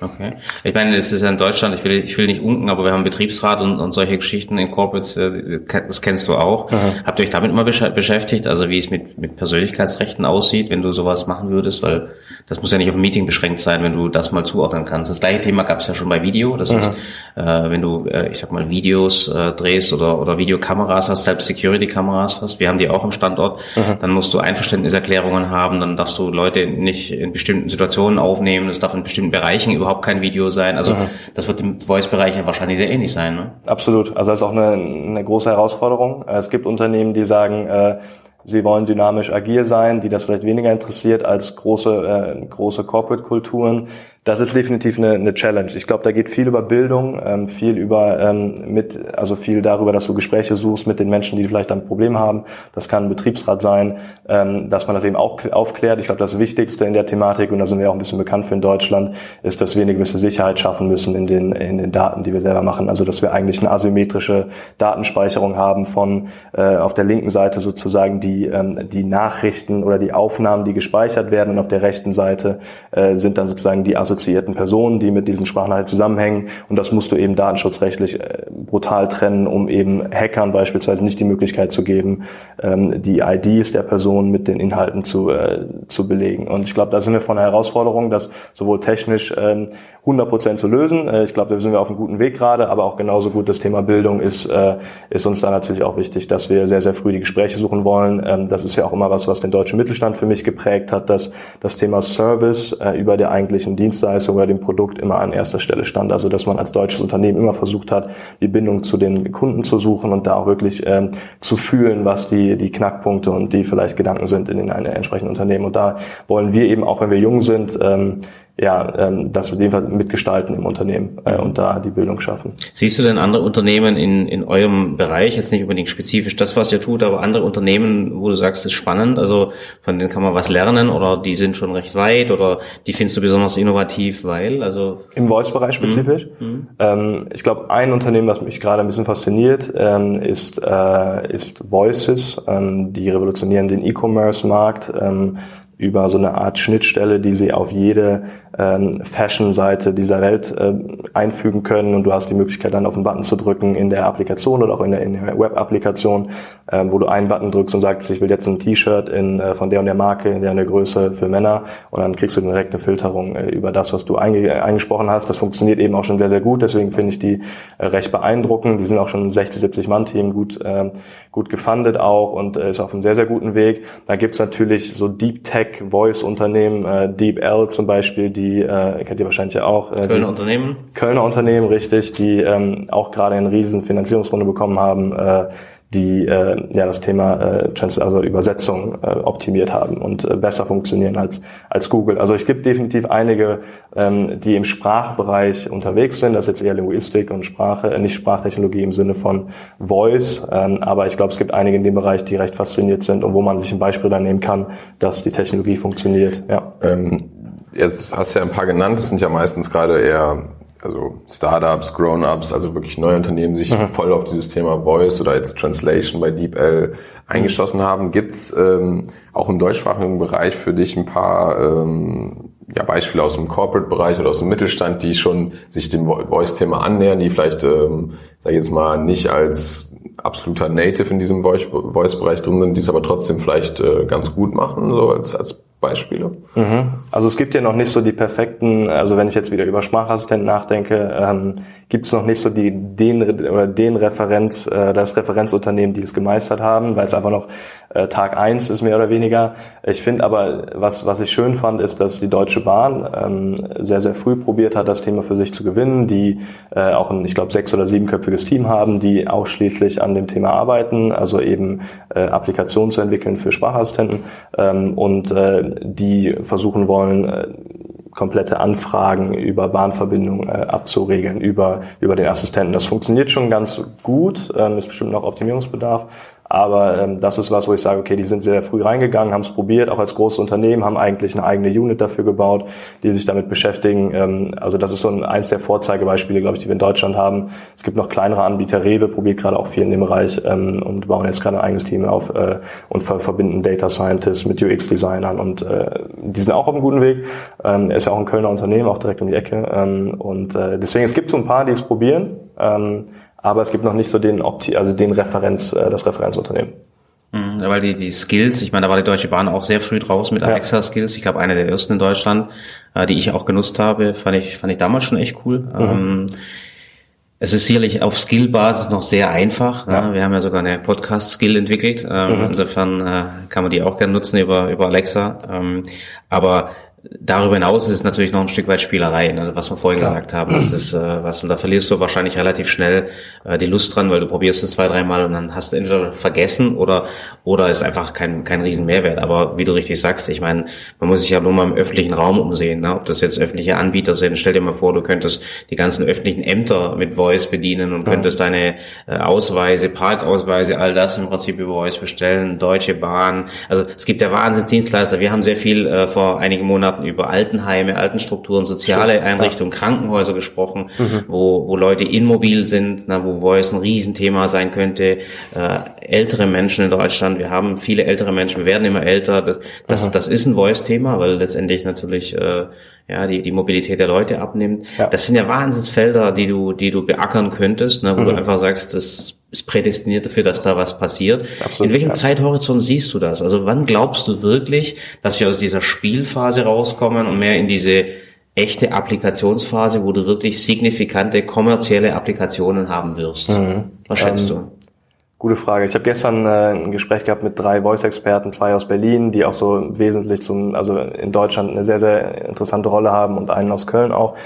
Okay. Ich meine, es ist ja in Deutschland, ich will, ich will nicht unken, aber wir haben Betriebsrat und, und solche Geschichten in Corporates, äh, das kennst du auch. Aha. Habt ihr euch damit immer beschäftigt, also wie es mit, mit Persönlichkeitsrechten aussieht, wenn du sowas machen würdest? Weil das muss ja nicht auf ein Meeting beschränkt sein, wenn du das mal zuordnen kannst. Das gleiche Thema gab es ja schon bei Video. Das Aha. heißt, äh, wenn du, äh, ich sag mal, Videos äh, drehst oder, oder Videokameras hast, selbst Security-Kameras hast, wir haben die auch im Standort, Aha. dann musst du Einverständniserklärungen haben, dann darfst du Leute nicht in bestimmten Situationen aufnehmen, es darf in bestimmten Bereichen überhaupt kein Video sein. Also mhm. das wird im Voice-Bereich ja wahrscheinlich sehr ähnlich sein. Ne? Absolut. Also das ist auch eine, eine große Herausforderung. Es gibt Unternehmen, die sagen, äh, Sie wollen dynamisch agil sein, die das vielleicht weniger interessiert als große, äh, große Corporate-Kulturen. Das ist definitiv eine, eine Challenge. Ich glaube, da geht viel über Bildung, ähm, viel über ähm, mit, also viel darüber, dass du Gespräche suchst mit den Menschen, die vielleicht ein Problem haben. Das kann ein Betriebsrat sein, ähm, dass man das eben auch aufklärt. Ich glaube, das Wichtigste in der Thematik, und da sind wir auch ein bisschen bekannt für in Deutschland, ist, dass wir eine gewisse Sicherheit schaffen müssen in den, in den Daten, die wir selber machen. Also, dass wir eigentlich eine asymmetrische Datenspeicherung haben von äh, auf der linken Seite sozusagen die, ähm, die Nachrichten oder die Aufnahmen, die gespeichert werden, und auf der rechten Seite äh, sind dann sozusagen die asymmetrischen assoziierten Personen, die mit diesen Sprachnachrichten zusammenhängen. Und das musst du eben datenschutzrechtlich äh, brutal trennen, um eben Hackern beispielsweise nicht die Möglichkeit zu geben, ähm, die IDs der Person mit den Inhalten zu, äh, zu belegen. Und ich glaube, da sind wir von der Herausforderung, das sowohl technisch 100 ähm, Prozent zu lösen. Äh, ich glaube, da sind wir auf einem guten Weg gerade, aber auch genauso gut das Thema Bildung ist, ist uns da natürlich auch wichtig, dass wir sehr, sehr früh die Gespräche suchen wollen. Ähm, das ist ja auch immer was, was den deutschen Mittelstand für mich geprägt hat, dass das Thema Service über der eigentlichen Dienstleistung Dienstleistung oder dem Produkt immer an erster Stelle stand. Also dass man als deutsches Unternehmen immer versucht hat, die Bindung zu den Kunden zu suchen und da auch wirklich ähm, zu fühlen, was die, die Knackpunkte und die vielleicht Gedanken sind in den entsprechenden Unternehmen. Und da wollen wir eben, auch wenn wir jung sind, ähm, ja, ähm, das mit dem Fall mitgestalten im Unternehmen äh, und da die Bildung schaffen. Siehst du denn andere Unternehmen in, in eurem Bereich, jetzt nicht unbedingt spezifisch das, was ihr tut, aber andere Unternehmen, wo du sagst, ist spannend, also von denen kann man was lernen oder die sind schon recht weit oder die findest du besonders innovativ, weil, also... Im Voice-Bereich spezifisch? Mhm. Ähm, ich glaube, ein Unternehmen, was mich gerade ein bisschen fasziniert, ähm, ist, äh, ist Voices. Ähm, die revolutionieren den E-Commerce-Markt. Ähm, über so eine Art Schnittstelle, die sie auf jede ähm, Fashion-Seite dieser Welt äh, einfügen können. Und du hast die Möglichkeit dann auf einen Button zu drücken in der Applikation oder auch in der Web-Applikation, ähm, wo du einen Button drückst und sagst, ich will jetzt ein T-Shirt in äh, von der und der Marke, in der und der Größe für Männer und dann kriegst du direkt eine Filterung äh, über das, was du einge eingesprochen hast. Das funktioniert eben auch schon sehr, sehr gut, deswegen finde ich die äh, recht beeindruckend. Die sind auch schon ein 60, 70 Mann-Team gut, äh, gut gefundet auch und äh, ist auf einem sehr, sehr guten Weg. Da gibt's natürlich so Deep Tech Voice-Unternehmen, äh, DeepL zum Beispiel, die äh, kennt ihr wahrscheinlich ja auch. Äh, Kölner Unternehmen. Kölner Unternehmen, richtig, die ähm, auch gerade eine riesen Finanzierungsrunde bekommen haben, äh, die äh, ja das Thema äh, also Übersetzung äh, optimiert haben und äh, besser funktionieren als als Google. Also ich gibt definitiv einige, ähm, die im Sprachbereich unterwegs sind. Das ist jetzt eher Linguistik und Sprache, äh, nicht Sprachtechnologie im Sinne von Voice. Ähm, aber ich glaube, es gibt einige in dem Bereich, die recht fasziniert sind und wo man sich ein Beispiel dann nehmen kann, dass die Technologie funktioniert. Ja. Ähm jetzt hast du ja ein paar genannt, das sind ja meistens gerade eher also Startups, Grown-ups, also wirklich neue Unternehmen, sich mhm. voll auf dieses Thema Voice oder jetzt Translation bei DeepL eingeschlossen haben. Gibt's ähm, auch im deutschsprachigen Bereich für dich ein paar ähm, ja, Beispiele aus dem Corporate-Bereich oder aus dem Mittelstand, die schon sich dem Voice-Thema annähern, die vielleicht, ähm, sag ich jetzt mal, nicht als absoluter Native in diesem Voice-Bereich drin sind, die es aber trotzdem vielleicht äh, ganz gut machen, so als, als Beispiele? Mhm. Also es gibt ja noch nicht so die perfekten, also wenn ich jetzt wieder über Sprachassistenten nachdenke, ähm, gibt es noch nicht so die den oder den Referenz, äh, das Referenzunternehmen, die es gemeistert haben, weil es einfach noch äh, Tag eins ist mehr oder weniger. Ich finde aber, was, was ich schön fand, ist, dass die Deutsche Bahn ähm, sehr, sehr früh probiert hat, das Thema für sich zu gewinnen, die äh, auch ein, ich glaube, sechs- oder siebenköpfiges Team haben, die ausschließlich an dem Thema arbeiten, also eben äh, Applikationen zu entwickeln für Sprachassistenten ähm, und äh, die versuchen wollen, äh, komplette Anfragen über Bahnverbindungen äh, abzuregeln, über, über den Assistenten. Das funktioniert schon ganz gut, ähm, ist bestimmt noch Optimierungsbedarf, aber ähm, das ist was, wo ich sage, okay, die sind sehr früh reingegangen, haben es probiert, auch als großes Unternehmen, haben eigentlich eine eigene Unit dafür gebaut, die sich damit beschäftigen. Ähm, also das ist so ein, eins der Vorzeigebeispiele, glaube ich, die wir in Deutschland haben. Es gibt noch kleinere Anbieter, Rewe probiert gerade auch viel in dem Bereich ähm, und bauen jetzt gerade ein eigenes Team auf äh, und ver verbinden Data Scientists mit UX-Designern und äh, die sind auch auf einem guten Weg. Ähm, ist ja auch ein Kölner Unternehmen, auch direkt um die Ecke. Ähm, und äh, deswegen, es gibt so ein paar, die es probieren. Ähm, aber es gibt noch nicht so den Opti also den Referenz, äh, das Referenzunternehmen. Mhm, weil die, die Skills, ich meine, da war die Deutsche Bahn auch sehr früh draus mit Alexa Skills. Ich glaube, eine der ersten in Deutschland, äh, die ich auch genutzt habe, fand ich, fand ich damals schon echt cool. Mhm. Ähm, es ist sicherlich auf Skill-Basis noch sehr einfach. Ja. Ne? Wir haben ja sogar eine Podcast-Skill entwickelt. Ähm, mhm. Insofern äh, kann man die auch gerne nutzen über, über Alexa. Ähm, aber darüber hinaus ist es natürlich noch ein Stück weit Spielerei, ne, was wir vorhin Klar. gesagt haben. Das ist äh, was und da verlierst du wahrscheinlich relativ schnell äh, die Lust dran, weil du probierst es zwei, dreimal und dann hast du entweder vergessen oder oder ist einfach kein kein riesen Mehrwert. Aber wie du richtig sagst, ich meine, man muss sich ja nur mal im öffentlichen Raum umsehen, ne? ob das jetzt öffentliche Anbieter sind. Stell dir mal vor, du könntest die ganzen öffentlichen Ämter mit Voice bedienen und könntest ja. deine äh, Ausweise, Parkausweise, all das im Prinzip über Voice bestellen. Deutsche Bahn, also es gibt ja Wahnsinnsdienstleister. Wir haben sehr viel äh, vor einigen Monaten hatten über Altenheime, Altenstrukturen, soziale Einrichtungen. Krankenhäuser gesprochen, mhm. wo, wo Leute immobil sind, na, wo Voice ein Riesenthema sein könnte. Äh, ältere Menschen in Deutschland, wir haben viele ältere Menschen, wir werden immer älter. Das, das, das ist ein Voice-Thema, weil letztendlich natürlich äh, ja, die, die Mobilität der Leute abnimmt. Ja. Das sind ja Wahnsinnsfelder, die du, die du beackern könntest, ne, wo mhm. du einfach sagst, das ist prädestiniert dafür, dass da was passiert. Absolut, In welchem ja. Zeithorizont siehst du das? Also wann glaubst du wirklich, dass wir aus dieser Spielphase rauskommen und mehr in diese echte Applikationsphase, wo du wirklich signifikante kommerzielle Applikationen haben wirst? Mhm. Was schätzt ähm, du? Gute Frage. Ich habe gestern äh, ein Gespräch gehabt mit drei Voice-Experten, zwei aus Berlin, die auch so wesentlich zum, also in Deutschland eine sehr, sehr interessante Rolle haben und einen aus Köln auch.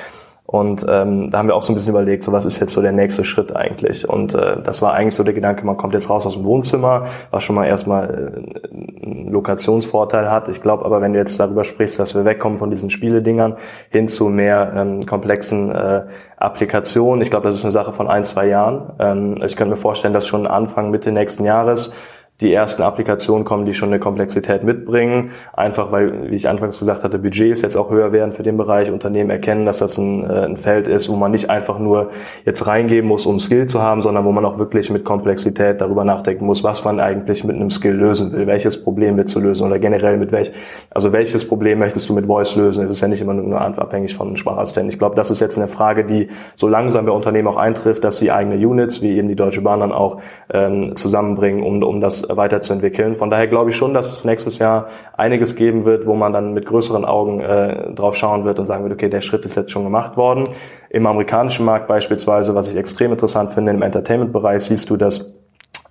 Und ähm, da haben wir auch so ein bisschen überlegt, so was ist jetzt so der nächste Schritt eigentlich? Und äh, das war eigentlich so der Gedanke, man kommt jetzt raus aus dem Wohnzimmer, was schon mal erstmal äh, einen Lokationsvorteil hat. Ich glaube aber, wenn du jetzt darüber sprichst, dass wir wegkommen von diesen Spieledingern hin zu mehr ähm, komplexen äh, Applikationen, ich glaube, das ist eine Sache von ein, zwei Jahren. Ähm, ich könnte mir vorstellen, dass schon Anfang, Mitte nächsten Jahres die ersten Applikationen kommen, die schon eine Komplexität mitbringen. Einfach weil, wie ich anfangs gesagt hatte, Budgets jetzt auch höher werden für den Bereich. Unternehmen erkennen, dass das ein, äh, ein Feld ist, wo man nicht einfach nur jetzt reingeben muss, um Skill zu haben, sondern wo man auch wirklich mit Komplexität darüber nachdenken muss, was man eigentlich mit einem Skill lösen will, welches Problem wird zu lösen oder generell mit welch, also welches Problem möchtest du mit Voice lösen? Es ist ja nicht immer nur abhängig von Sprachassistenten. Ich glaube, das ist jetzt eine Frage, die so langsam bei Unternehmen auch eintrifft, dass sie eigene Units, wie eben die Deutsche Bahn dann auch ähm, zusammenbringen, um, um das weiterzuentwickeln. Von daher glaube ich schon, dass es nächstes Jahr einiges geben wird, wo man dann mit größeren Augen äh, drauf schauen wird und sagen wird, okay, der Schritt ist jetzt schon gemacht worden. Im amerikanischen Markt beispielsweise, was ich extrem interessant finde, im Entertainment-Bereich siehst du, dass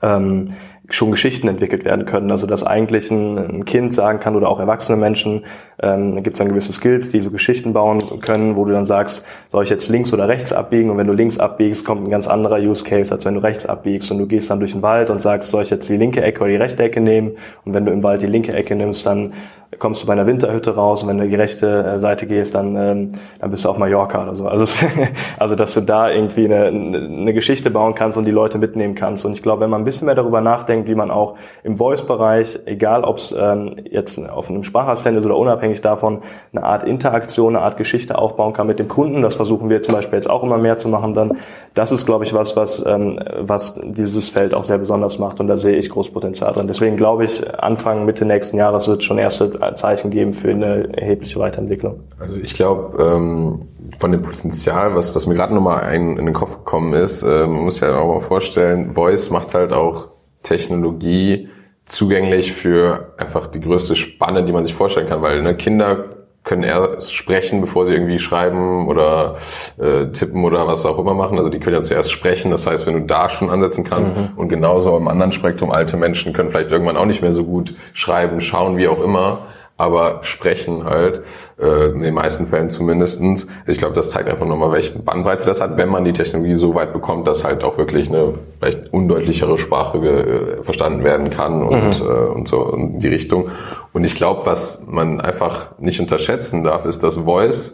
ähm, schon Geschichten entwickelt werden können. Also dass eigentlich ein, ein Kind sagen kann oder auch erwachsene Menschen, ähm, da gibt es dann gewisse Skills, die so Geschichten bauen können, wo du dann sagst, soll ich jetzt links oder rechts abbiegen? Und wenn du links abbiegst, kommt ein ganz anderer Use Case, als wenn du rechts abbiegst. Und du gehst dann durch den Wald und sagst, soll ich jetzt die linke Ecke oder die rechte Ecke nehmen? Und wenn du im Wald die linke Ecke nimmst, dann kommst du bei einer Winterhütte raus und wenn du die rechte äh, Seite gehst, dann, ähm, dann bist du auf Mallorca oder so. Also, [LAUGHS] also dass du da irgendwie eine, eine Geschichte bauen kannst und die Leute mitnehmen kannst. Und ich glaube, wenn man ein bisschen mehr darüber nachdenkt, wie man auch im Voice-Bereich, egal ob es ähm, jetzt auf einem Sprachassistent ist oder unabhängig davon, eine Art Interaktion, eine Art Geschichte aufbauen kann mit dem Kunden, das versuchen wir zum Beispiel jetzt auch immer mehr zu machen, dann das ist, glaube ich, was, was, ähm, was dieses Feld auch sehr besonders macht und da sehe ich Großpotenzial drin. Deswegen glaube ich, Anfang, Mitte nächsten Jahres wird schon erste Zeichen geben für eine erhebliche Weiterentwicklung. Also ich glaube, ähm, von dem Potenzial, was, was mir gerade nochmal in den Kopf gekommen ist, äh, man muss ja auch mal vorstellen, Voice macht halt auch Technologie zugänglich für einfach die größte Spanne, die man sich vorstellen kann, weil ne, Kinder können erst sprechen, bevor sie irgendwie schreiben oder äh, tippen oder was auch immer machen. Also die können ja zuerst sprechen. Das heißt, wenn du da schon ansetzen kannst mhm. und genauso im anderen Spektrum, alte Menschen können vielleicht irgendwann auch nicht mehr so gut schreiben, schauen, wie auch immer aber sprechen halt, äh, in den meisten Fällen zumindestens. Ich glaube, das zeigt einfach nochmal, welche Bandbreite das hat, wenn man die Technologie so weit bekommt, dass halt auch wirklich eine vielleicht undeutlichere Sprache äh, verstanden werden kann und, mhm. äh, und so in die Richtung. Und ich glaube, was man einfach nicht unterschätzen darf, ist, dass Voice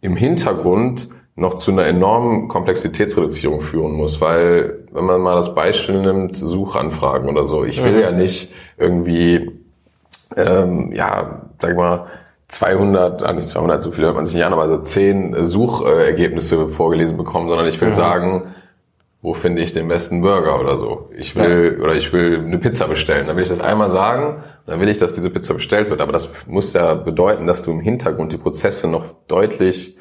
im Hintergrund noch zu einer enormen Komplexitätsreduzierung führen muss, weil wenn man mal das Beispiel nimmt, Suchanfragen oder so, ich will mhm. ja nicht irgendwie ähm, ja, sag mal, 200, ah, nicht 200, so viel hört man sich nicht an, aber so 10 Suchergebnisse vorgelesen bekommen, sondern ich will mhm. sagen, wo finde ich den besten Burger oder so. Ich will, ja. oder ich will eine Pizza bestellen. Dann will ich das einmal sagen, dann will ich, dass diese Pizza bestellt wird. Aber das muss ja bedeuten, dass du im Hintergrund die Prozesse noch deutlich,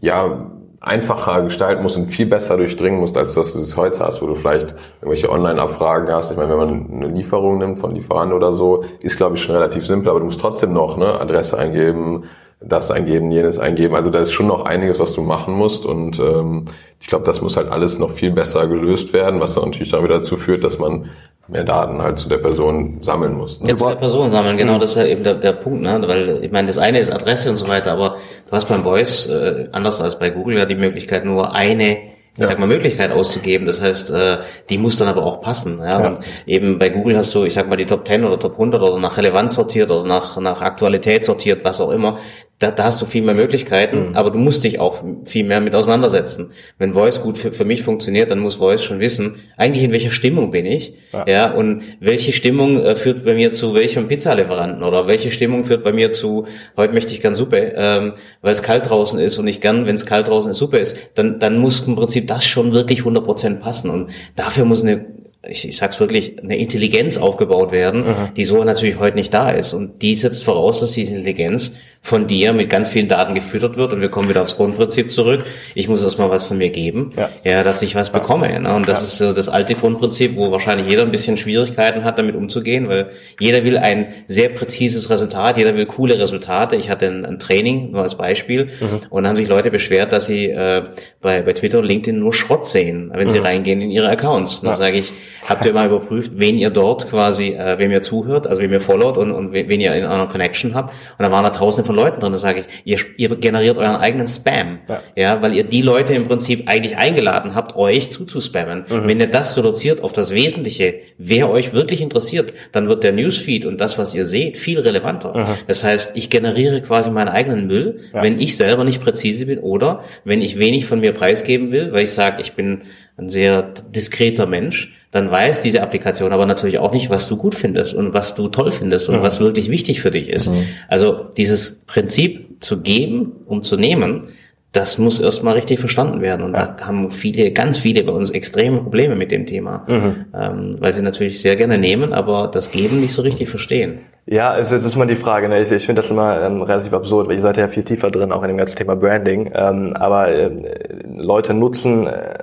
ja, einfacher gestalten musst und viel besser durchdringen musst, als dass du es heute hast, wo du vielleicht irgendwelche Online-Abfragen hast. Ich meine, wenn man eine Lieferung nimmt von Lieferanten oder so, ist, glaube ich, schon relativ simpel, aber du musst trotzdem noch ne, Adresse eingeben, das eingeben, jenes eingeben. Also da ist schon noch einiges, was du machen musst und ähm, ich glaube, das muss halt alles noch viel besser gelöst werden, was dann natürlich dann wieder dazu führt, dass man mehr Daten halt zu der Person sammeln musst. Ne? Ja, zu der Person sammeln, genau, das ist ja eben der, der Punkt, ne? Weil ich meine, das eine ist Adresse und so weiter, aber du hast beim Voice, äh, anders als bei Google, ja die Möglichkeit, nur eine ich ja. sag mal, Möglichkeit auszugeben. Das heißt, äh, die muss dann aber auch passen. Ja? ja? Und eben bei Google hast du, ich sag mal, die Top 10 oder Top 100 oder nach Relevanz sortiert oder nach, nach Aktualität sortiert, was auch immer da, da hast du viel mehr Möglichkeiten, mhm. aber du musst dich auch viel mehr mit auseinandersetzen. Wenn Voice gut für, für mich funktioniert, dann muss Voice schon wissen, eigentlich in welcher Stimmung bin ich, ja, ja und welche Stimmung äh, führt bei mir zu welchem Pizzalieferanten oder welche Stimmung führt bei mir zu, heute möchte ich gern Suppe, ähm, weil es kalt draußen ist und ich gern, wenn es kalt draußen ist, Suppe ist, dann, dann muss im Prinzip das schon wirklich 100% passen und dafür muss eine ich, ich sag's wirklich, eine Intelligenz aufgebaut werden, mhm. die so natürlich heute nicht da ist. Und die setzt voraus, dass diese Intelligenz von dir mit ganz vielen Daten gefüttert wird und wir kommen wieder aufs Grundprinzip zurück. Ich muss erstmal was von mir geben, ja, ja dass ich was bekomme. Ne? Und das ja. ist so das alte Grundprinzip, wo wahrscheinlich jeder ein bisschen Schwierigkeiten hat, damit umzugehen, weil jeder will ein sehr präzises Resultat, jeder will coole Resultate. Ich hatte ein, ein Training, nur als Beispiel, mhm. und haben sich Leute beschwert, dass sie äh, bei, bei Twitter und LinkedIn nur Schrott sehen, wenn mhm. sie reingehen in ihre Accounts. Und ja. sage ich, habt ihr mal überprüft, wen ihr dort quasi, äh, wem ihr zuhört, also wem ihr followt und, und wen ihr in einer Connection habt. Und da waren da tausende von von Leuten drin, da sage ich, ihr, ihr generiert euren eigenen Spam. Ja. ja. weil ihr die Leute im Prinzip eigentlich eingeladen habt, euch zuzuspammen. Mhm. Wenn ihr das reduziert auf das Wesentliche, wer euch wirklich interessiert, dann wird der Newsfeed und das, was ihr seht, viel relevanter. Mhm. Das heißt, ich generiere quasi meinen eigenen Müll, ja. wenn ich selber nicht präzise bin oder wenn ich wenig von mir preisgeben will, weil ich sage, ich bin ein sehr diskreter Mensch, dann weiß diese Applikation aber natürlich auch nicht, was du gut findest und was du toll findest und mhm. was wirklich wichtig für dich ist. Mhm. Also dieses Prinzip zu geben, um zu nehmen, das muss erstmal richtig verstanden werden. Und ja. da haben viele, ganz viele bei uns extreme Probleme mit dem Thema, mhm. ähm, weil sie natürlich sehr gerne nehmen, aber das Geben nicht so richtig verstehen. Ja, es ist immer die Frage. Ne? Ich, ich finde das immer ähm, relativ absurd, weil ihr seid ja viel tiefer drin, auch in dem ganzen Thema Branding. Ähm, aber äh, Leute nutzen äh,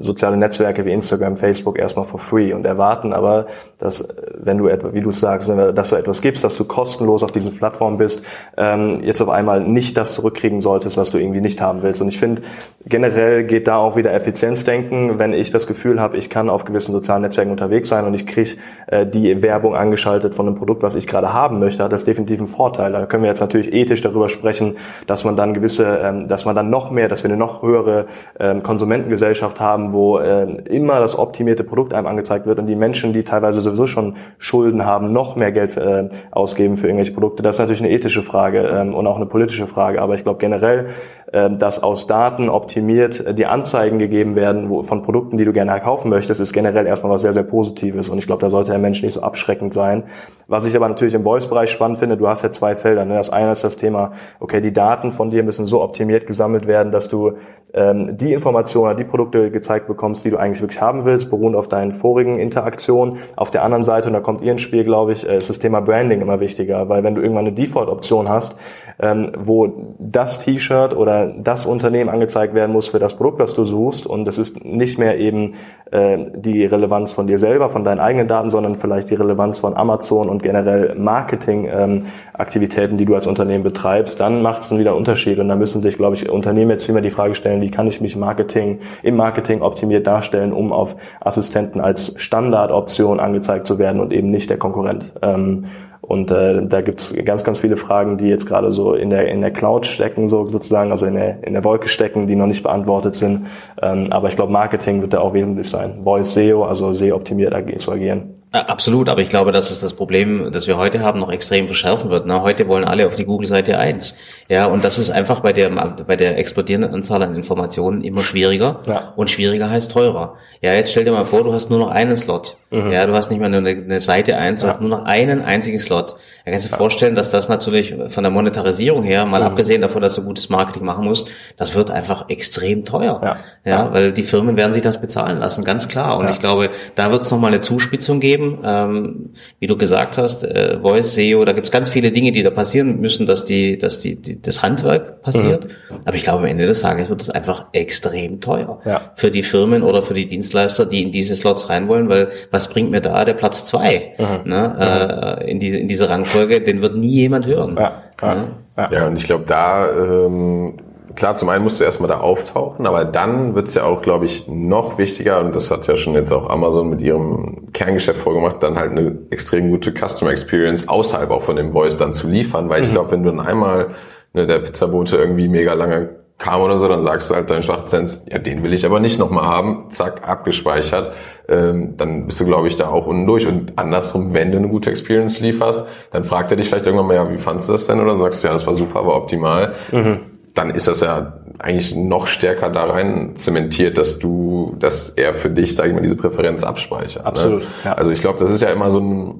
soziale Netzwerke wie Instagram, Facebook erstmal for free und erwarten aber, dass wenn du etwa, wie du sagst, ne, dass du etwas gibst, dass du kostenlos auf diesen Plattformen bist, ähm, jetzt auf einmal nicht das zurückkriegen solltest, was du irgendwie nicht haben willst. Und ich finde, generell geht da auch wieder Effizienzdenken. Wenn ich das Gefühl habe, ich kann auf gewissen sozialen Netzwerken unterwegs sein und ich kriege äh, die Werbung angeschaltet von einem Produkt, was ich gerade haben möchte, hat das definitiv einen Vorteil. Da können wir jetzt natürlich ethisch darüber sprechen, dass man dann gewisse, ähm, dass man dann noch mehr, dass wir eine noch höhere ähm, Konsumentengesellschaft haben, wo äh, immer das optimierte Produkt einem angezeigt wird und die Menschen, die teilweise sowieso schon Schulden haben, noch mehr Geld äh, ausgeben für irgendwelche Produkte. Das ist natürlich eine ethische Frage ähm, und auch eine politische Frage. Aber ich glaube generell, dass aus Daten optimiert äh, die Anzeigen gegeben werden wo, von Produkten, die du gerne kaufen möchtest, ist generell erstmal was sehr, sehr Positives. Und ich glaube, da sollte der Mensch nicht so abschreckend sein. Was ich aber natürlich im Voice-Bereich spannend finde, du hast ja zwei Felder. Ne? Das eine ist das Thema, okay, die Daten von dir müssen so optimiert gesammelt werden, dass du ähm, die Informationen, die Produkte gezeigt bekommst, die du eigentlich wirklich haben willst, beruhend auf deinen vorigen Interaktionen. Auf der anderen Seite, und da kommt ihr ins Spiel, glaube ich, äh, ist das Thema Branding immer wichtiger, weil wenn du irgendwann eine Default-Option hast, ähm, wo das T-Shirt oder das Unternehmen angezeigt werden muss für das Produkt, das du suchst. Und das ist nicht mehr eben äh, die Relevanz von dir selber, von deinen eigenen Daten, sondern vielleicht die Relevanz von Amazon und generell Marketing-Aktivitäten, ähm, die du als Unternehmen betreibst. Dann macht es wieder Unterschied. Und da müssen sich, glaube ich, Unternehmen jetzt vielmehr die Frage stellen, wie kann ich mich Marketing, im Marketing optimiert darstellen, um auf Assistenten als Standardoption angezeigt zu werden und eben nicht der Konkurrent. Ähm, und äh, da gibt's ganz, ganz viele Fragen, die jetzt gerade so in der in der Cloud stecken, so sozusagen, also in der in der Wolke stecken, die noch nicht beantwortet sind. Ähm, aber ich glaube, Marketing wird da auch wesentlich sein. Voice SEO, also SEO optimiert zu agieren. Absolut, aber ich glaube, dass es das Problem, das wir heute haben, noch extrem verschärfen wird. Na, heute wollen alle auf die Google-Seite eins. Ja, und das ist einfach bei der, bei der explodierenden Anzahl an Informationen immer schwieriger. Ja. Und schwieriger heißt teurer. Ja, jetzt stell dir mal vor, du hast nur noch einen Slot. Mhm. Ja, du hast nicht mehr nur eine, eine Seite eins, du ja. hast nur noch einen einzigen Slot. Da kannst du dir vorstellen, dass das natürlich von der Monetarisierung her, mal mhm. abgesehen davon, dass du gutes Marketing machen musst, das wird einfach extrem teuer. Ja, ja weil die Firmen werden sich das bezahlen lassen, ganz klar. Und ich glaube, da wird es nochmal eine Zuspitzung geben geben. Ähm, wie du gesagt hast, äh, Voice SEO, da gibt es ganz viele Dinge, die da passieren müssen, dass die, dass die, die das Handwerk passiert. Mhm. Aber ich glaube, am Ende des Tages wird es einfach extrem teuer ja. für die Firmen oder für die Dienstleister, die in diese Slots rein wollen, weil was bringt mir da der Platz zwei mhm. ne, äh, in diese in diese Rangfolge? Den wird nie jemand hören. Ja, ja. ja. ja und ich glaube, da ähm, klar, zum einen musst du erstmal da auftauchen, aber dann wird's ja auch, glaube ich, noch wichtiger, und das hat ja schon jetzt auch Amazon mit ihrem Kerngeschäft vorgemacht, dann halt eine extrem gute Customer Experience außerhalb auch von dem Voice dann zu liefern, weil ich glaube, wenn du dann einmal ne, der Pizzabote irgendwie mega lange kam oder so, dann sagst du halt deinen Schwachsens, ja, den will ich aber nicht nochmal haben, zack, abgespeichert. Ähm, dann bist du, glaube ich, da auch unten durch. Und andersrum, wenn du eine gute Experience lieferst, dann fragt er dich vielleicht irgendwann mal, ja, wie fandst du das denn? Oder sagst du, ja, das war super, aber optimal. Mhm. Dann ist das ja eigentlich noch stärker da rein zementiert, dass du, dass er für dich, sage ich mal, diese Präferenz abspeichert. Ne? Absolut. Ne? Ja. Also ich glaube, das ist ja immer so ein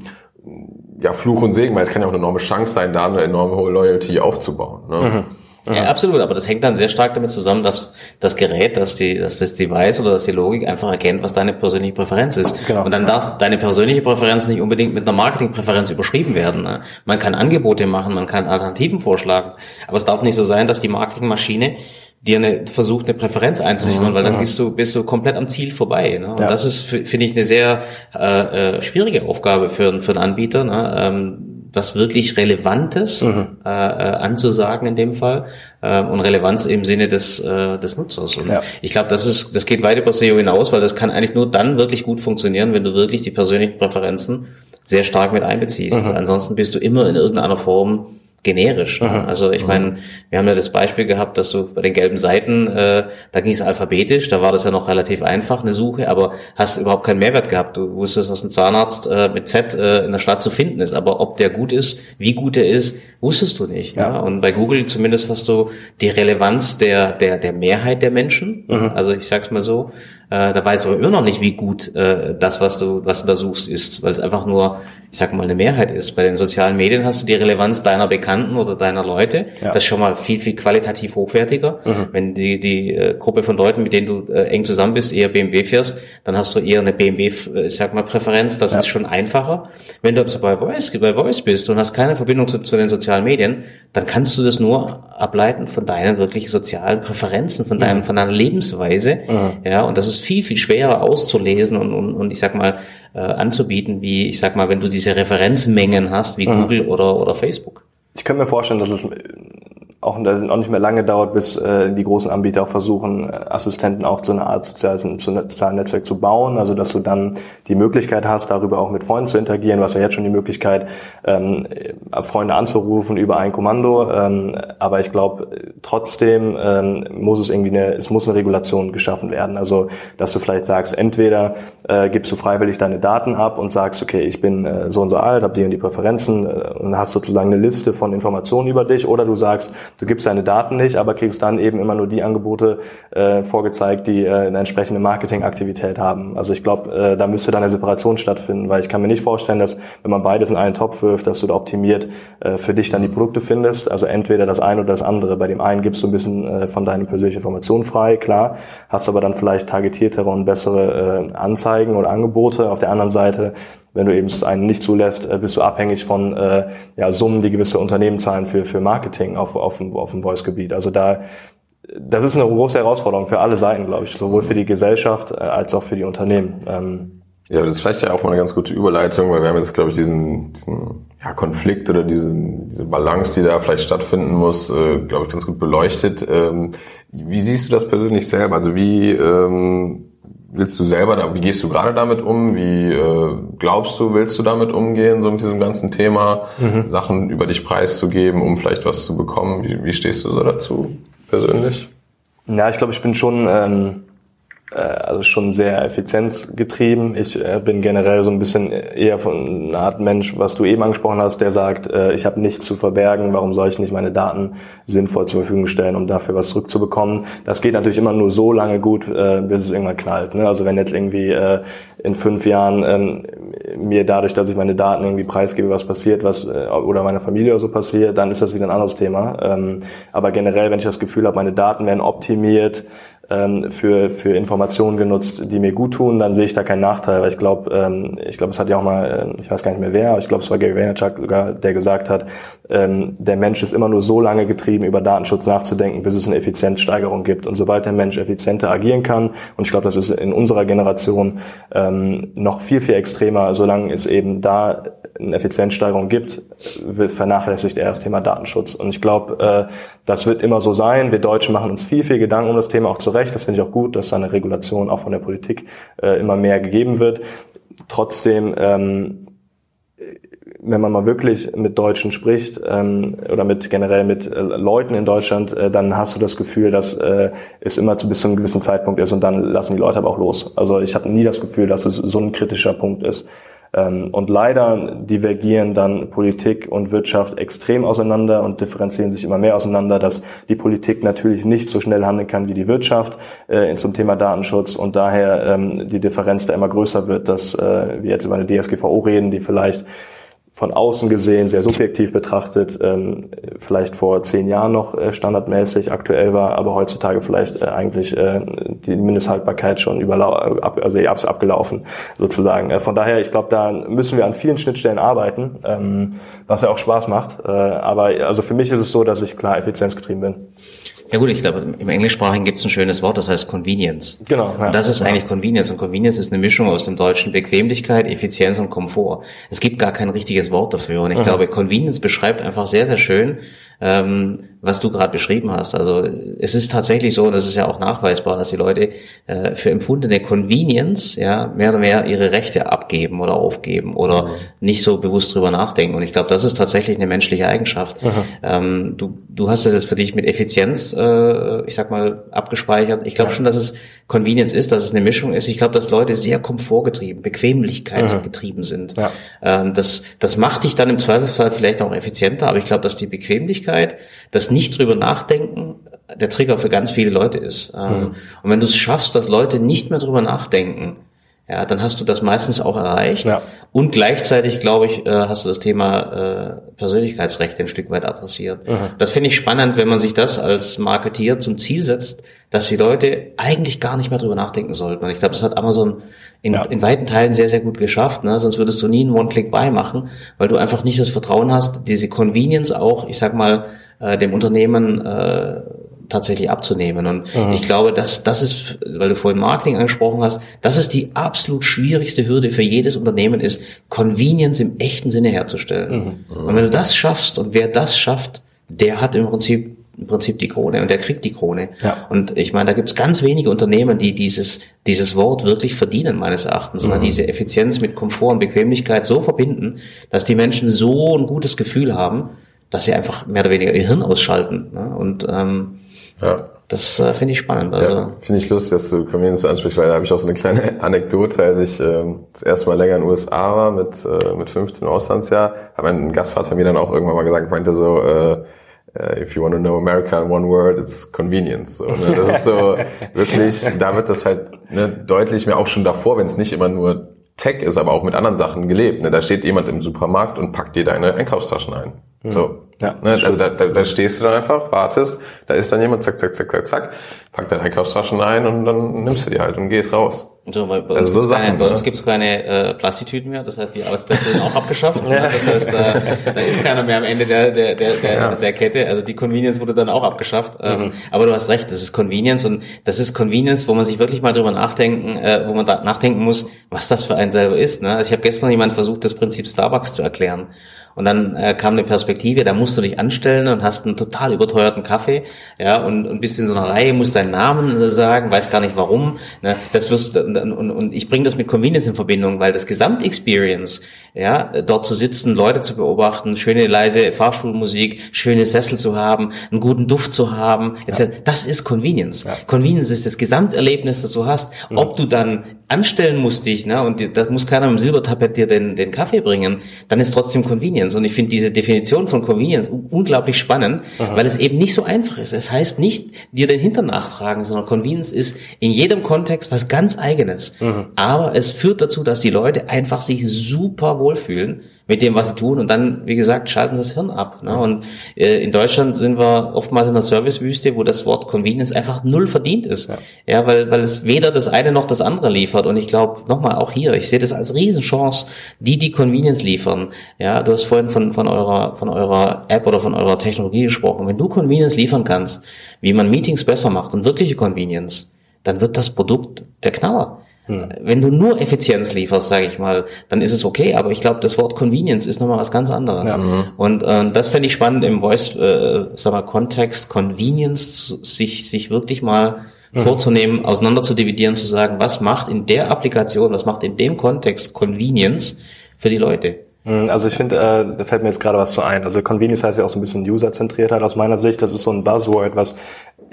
ja, Fluch und Segen, weil es kann ja auch eine enorme Chance sein, da eine enorme hohe Loyalty aufzubauen. Ne? Mhm. Ja, absolut, aber das hängt dann sehr stark damit zusammen, dass das Gerät, dass die, dass das Device oder dass die Logik einfach erkennt, was deine persönliche Präferenz ist. Genau. Und dann darf deine persönliche Präferenz nicht unbedingt mit einer Marketingpräferenz überschrieben werden. Ne? Man kann Angebote machen, man kann Alternativen vorschlagen, aber es darf nicht so sein, dass die Marketingmaschine dir eine, versucht, eine Präferenz einzunehmen, mhm, weil dann bist du, bist du komplett am Ziel vorbei. Ne? Und ja. das ist, finde ich, eine sehr äh, äh, schwierige Aufgabe für, für einen Anbieter. Ne? Ähm, was wirklich Relevantes mhm. äh, äh, anzusagen in dem Fall äh, und Relevanz im Sinne des, äh, des Nutzers. Und ja. ich glaube, das ist, das geht weit über SEO hinaus, weil das kann eigentlich nur dann wirklich gut funktionieren, wenn du wirklich die persönlichen Präferenzen sehr stark mit einbeziehst. Mhm. Ansonsten bist du immer in irgendeiner Form generisch. Ne? Also ich mhm. meine, wir haben ja das Beispiel gehabt, dass du bei den gelben Seiten, äh, da ging es alphabetisch, da war das ja noch relativ einfach, eine Suche, aber hast überhaupt keinen Mehrwert gehabt. Du wusstest, dass ein Zahnarzt äh, mit Z äh, in der Stadt zu finden ist, aber ob der gut ist, wie gut er ist, wusstest du nicht. Ne? Ja. Ne? Und bei Google zumindest hast du die Relevanz der, der, der Mehrheit der Menschen. Mhm. Also ich sag's mal so, äh, da weißt du aber immer noch nicht, wie gut äh, das, was du, was du da suchst, ist, weil es einfach nur, ich sag mal, eine Mehrheit ist. Bei den sozialen Medien hast du die Relevanz deiner Bekannten oder deiner Leute. Ja. Das ist schon mal viel, viel qualitativ hochwertiger. Mhm. Wenn die, die äh, Gruppe von Leuten, mit denen du äh, eng zusammen bist, eher BMW fährst, dann hast du eher eine BMW, äh, ich sag mal, Präferenz. Das ja. ist schon einfacher. Wenn du aber bei Voice, bei Voice bist und hast keine Verbindung zu, zu den sozialen Medien, dann kannst du das nur ableiten von deinen wirklich sozialen Präferenzen, von deinem, mhm. von deiner Lebensweise. Mhm. Ja, und das ist viel, viel schwerer auszulesen und, und, und ich sag mal, äh, anzubieten, wie, ich sag mal, wenn du diese Referenzmengen hast, wie mhm. Google oder, oder Facebook. Ich könnte mir vorstellen, dass es auch, auch nicht mehr lange dauert, bis äh, die großen Anbieter auch versuchen, äh, Assistenten auch zu einer Art soziales, sozialen Netzwerk zu bauen. Also dass du dann die Möglichkeit hast, darüber auch mit Freunden zu interagieren. Du ja jetzt schon die Möglichkeit, ähm, Freunde anzurufen über ein Kommando. Ähm, aber ich glaube, trotzdem ähm, muss es irgendwie eine, es muss eine Regulation geschaffen werden. Also dass du vielleicht sagst, entweder äh, gibst du freiwillig deine Daten ab und sagst, okay, ich bin äh, so und so alt, habe die und die Präferenzen äh, und hast sozusagen eine Liste von Informationen über dich. Oder du sagst, Du gibst deine Daten nicht, aber kriegst dann eben immer nur die Angebote äh, vorgezeigt, die äh, eine entsprechende Marketingaktivität haben. Also ich glaube, äh, da müsste dann eine Separation stattfinden, weil ich kann mir nicht vorstellen, dass wenn man beides in einen Topf wirft, dass du da optimiert äh, für dich dann die Produkte findest. Also entweder das eine oder das andere. Bei dem einen gibst du ein bisschen äh, von deinen persönlichen Informationen frei, klar, hast aber dann vielleicht targetiertere und bessere äh, Anzeigen oder Angebote. Auf der anderen Seite wenn du eben das einen nicht zulässt, äh, bist du abhängig von äh, ja, Summen, die gewisse Unternehmen zahlen für, für Marketing auf, auf, auf dem Voice-Gebiet. Also da, das ist eine große Herausforderung für alle Seiten, glaube ich, sowohl für die Gesellschaft äh, als auch für die Unternehmen. Ähm, ja, das ist vielleicht ja auch mal eine ganz gute Überleitung, weil wir haben jetzt, glaube ich, diesen, diesen ja, Konflikt oder diesen, diese Balance, die da vielleicht stattfinden muss, äh, glaube ich, ganz gut beleuchtet. Ähm, wie siehst du das persönlich selber? Also wie ähm, willst du selber, da, wie gehst du gerade damit um? Wie äh, glaubst du, willst du damit umgehen, so mit diesem ganzen Thema, mhm. Sachen über dich preiszugeben, um vielleicht was zu bekommen? Wie, wie stehst du so dazu persönlich? Ja, ich glaube, ich bin schon ähm, äh, also schon sehr effizienzgetrieben. Ich äh, bin generell so ein bisschen eher von einer Art Mensch, was du eben angesprochen hast, der sagt, äh, ich habe nichts zu verbergen, warum soll ich nicht meine Daten sinnvoll zur Verfügung stellen, um dafür was zurückzubekommen. Das geht natürlich immer nur so lange gut, bis es irgendwann knallt. Ne? Also wenn jetzt irgendwie in fünf Jahren ähm, mir dadurch, dass ich meine Daten irgendwie preisgebe, was passiert, was oder meiner Familie oder so passiert, dann ist das wieder ein anderes Thema. Ähm, aber generell, wenn ich das Gefühl habe, meine Daten werden optimiert, ähm, für, für Informationen genutzt, die mir gut tun, dann sehe ich da keinen Nachteil. Weil ich glaube, ähm, ich glaube, es hat ja auch mal, äh, ich weiß gar nicht mehr wer, aber ich glaube, es war Gary Vaynerchuk sogar, der gesagt hat, ähm, der Mensch ist immer nur so lange getrieben, über Datenschutz nachzudenken, bis es eine Effizienzsteigerung gibt. Und sobald der Mensch effizienter agieren kann, und ich glaube, das ist in unserer Generation ähm, noch viel, viel extremer, solange es eben da eine Effizienzsteigerung gibt, vernachlässigt er das Thema Datenschutz. Und ich glaube, äh, das wird immer so sein. Wir Deutschen machen uns viel, viel Gedanken um das Thema auch zurecht. Das finde ich auch gut, dass da eine Regulation auch von der Politik äh, immer mehr gegeben wird. Trotzdem ähm, wenn man mal wirklich mit Deutschen spricht ähm, oder mit generell mit äh, Leuten in Deutschland, äh, dann hast du das Gefühl, dass äh, es immer zu bis zu einem gewissen Zeitpunkt ist und dann lassen die Leute aber auch los. Also ich habe nie das Gefühl, dass es so ein kritischer Punkt ist. Ähm, und leider divergieren dann Politik und Wirtschaft extrem auseinander und differenzieren sich immer mehr auseinander, dass die Politik natürlich nicht so schnell handeln kann wie die Wirtschaft äh, zum Thema Datenschutz. Und daher ähm, die Differenz da immer größer wird, dass äh, wir jetzt über eine DSGVO reden, die vielleicht von außen gesehen, sehr subjektiv betrachtet, ähm, vielleicht vor zehn Jahren noch äh, standardmäßig aktuell war, aber heutzutage vielleicht äh, eigentlich äh, die Mindesthaltbarkeit schon überlau ab, also abgelaufen sozusagen. Äh, von daher, ich glaube, da müssen wir an vielen Schnittstellen arbeiten, ähm, was ja auch Spaß macht. Äh, aber also für mich ist es so, dass ich klar effizienzgetrieben bin. Ja gut, ich glaube, im Englischsprachigen gibt es ein schönes Wort, das heißt Convenience. Genau. Ja. Und das ist eigentlich Convenience. Und Convenience ist eine Mischung aus dem deutschen Bequemlichkeit, Effizienz und Komfort. Es gibt gar kein richtiges Wort dafür. Und ich mhm. glaube, Convenience beschreibt einfach sehr, sehr schön, ähm, was du gerade beschrieben hast. Also es ist tatsächlich so, das ist ja auch nachweisbar, dass die Leute äh, für empfundene Convenience ja mehr oder mehr ihre Rechte abgeben oder aufgeben oder mhm. nicht so bewusst drüber nachdenken. Und ich glaube, das ist tatsächlich eine menschliche Eigenschaft. Ähm, du, du hast das jetzt für dich mit Effizienz, äh, ich sag mal, abgespeichert. Ich glaube ja. schon, dass es Convenience ist, dass es eine Mischung ist. Ich glaube, dass Leute sehr komfortgetrieben, bequemlichkeitsgetrieben mhm. sind. Ja. Ähm, das, das macht dich dann im Zweifelsfall vielleicht auch effizienter, aber ich glaube, dass die Bequemlichkeit, das nicht drüber nachdenken, der Trigger für ganz viele Leute ist. Ähm, mhm. Und wenn du es schaffst, dass Leute nicht mehr drüber nachdenken, ja, dann hast du das meistens auch erreicht. Ja. Und gleichzeitig, glaube ich, äh, hast du das Thema äh, Persönlichkeitsrechte ein Stück weit adressiert. Mhm. Das finde ich spannend, wenn man sich das als Marketier zum Ziel setzt, dass die Leute eigentlich gar nicht mehr drüber nachdenken sollten. Und ich glaube, das hat Amazon in, ja. in weiten Teilen sehr, sehr gut geschafft. Ne? Sonst würdest du nie einen One-Click-Buy machen, weil du einfach nicht das Vertrauen hast, diese Convenience auch, ich sag mal, äh, dem Unternehmen äh, tatsächlich abzunehmen. Und mhm. ich glaube, dass das ist, weil du vorhin Marketing angesprochen hast, das ist die absolut schwierigste Hürde für jedes Unternehmen ist, Convenience im echten Sinne herzustellen. Mhm. Und wenn du das schaffst und wer das schafft, der hat im Prinzip im Prinzip die Krone und der kriegt die Krone. Ja. Und ich meine, da gibt's ganz wenige Unternehmen, die dieses, dieses Wort wirklich verdienen, meines Erachtens. Ne? Mhm. Ne? Diese Effizienz mit Komfort und Bequemlichkeit so verbinden, dass die Menschen so ein gutes Gefühl haben, dass sie einfach mehr oder weniger ihr Hirn ausschalten. Ne? Und ähm, ja. Das äh, finde ich spannend. Also. Ja, finde ich lustig, dass du Convenience ansprichst, weil da habe ich auch so eine kleine [LAUGHS] Anekdote, als ich äh, das erste Mal länger in den USA war mit, äh, mit 15 Auslandsjahr, hat mein Gastvater mir dann auch irgendwann mal gesagt, meinte so, äh, äh, if you want to know America in one word, it's convenience. So, ne? Das ist so [LAUGHS] wirklich, da wird das halt ne, deutlich mehr auch schon davor, wenn es nicht immer nur Tech ist, aber auch mit anderen Sachen gelebt. Ne? Da steht jemand im Supermarkt und packt dir deine Einkaufstaschen ein. Mhm. So. Ja, ne? Also da, da, da stehst du dann einfach, wartest, da ist dann jemand, zack, zack, zack, zack, zack, packt deine Einkaufstaschen ein und dann nimmst du die halt und gehst raus. So, bei, bei also uns so keine, bei uns gibt's keine äh, Plastiktüten mehr, das heißt, die Arbeitsplätze sind auch abgeschafft. ja. [LAUGHS] ne? Das heißt, da, da ist keiner mehr am Ende der, der, der, der, ja. der Kette. Also die Convenience wurde dann auch abgeschafft. Ähm, mhm. aber du hast recht, das ist Convenience und das ist Convenience, wo man sich wirklich mal drüber nachdenken, äh, wo man da nachdenken muss, was das für einen selber ist. Ne? Also ich habe gestern jemand versucht, das Prinzip Starbucks zu erklären. Und dann äh, kam eine Perspektive, da musst du dich anstellen und hast einen total überteuerten Kaffee, ja, und, und bist in so einer Reihe, musst deinen Namen sagen, weiß gar nicht warum. Ne? Das wirst und, und, und ich bringe das mit Convenience in Verbindung, weil das Gesamtexperience, ja, dort zu sitzen, Leute zu beobachten, schöne leise Fahrstuhlmusik, schöne Sessel zu haben, einen guten Duft zu haben, ja. das ist Convenience. Ja. Convenience ist das Gesamterlebnis, das du hast. Mhm. Ob du dann anstellen musst dich, ne, und das muss keiner mit dem Silbertappet dir den, den Kaffee bringen, dann ist trotzdem Convenience. Und ich finde diese Definition von Convenience unglaublich spannend, Aha. weil es eben nicht so einfach ist. Es heißt nicht, dir den Hintern nachtragen, sondern Convenience ist in jedem Kontext was ganz eigenes. Mhm. Aber es führt dazu, dass die Leute einfach sich super wohlfühlen mit dem, was sie tun. Und dann, wie gesagt, schalten sie das Hirn ab. Ne? Und äh, in Deutschland sind wir oftmals in der Servicewüste, wo das Wort Convenience einfach null verdient ist. Ja, ja weil, weil es weder das eine noch das andere liefert. Und ich glaube, nochmal, auch hier, ich sehe das als Riesenchance, die, die Convenience liefern. Ja, du hast vorhin von, von eurer, von eurer App oder von eurer Technologie gesprochen. Wenn du Convenience liefern kannst, wie man Meetings besser macht und wirkliche Convenience, dann wird das Produkt der Knaller. Hm. Wenn du nur Effizienz lieferst, sage ich mal, dann ist es okay, aber ich glaube, das Wort Convenience ist nochmal was ganz anderes. Ja. Mhm. Und äh, das fände ich spannend im Voice, äh, sag mal, Kontext, Convenience, sich, sich wirklich mal mhm. vorzunehmen, auseinander zu dividieren, zu sagen, was macht in der Applikation, was macht in dem Kontext Convenience für die Leute. Mhm, also ich finde, äh, da fällt mir jetzt gerade was zu ein. Also Convenience heißt ja auch so ein bisschen User-Zentriertheit aus meiner Sicht. Das ist so ein Buzzword, was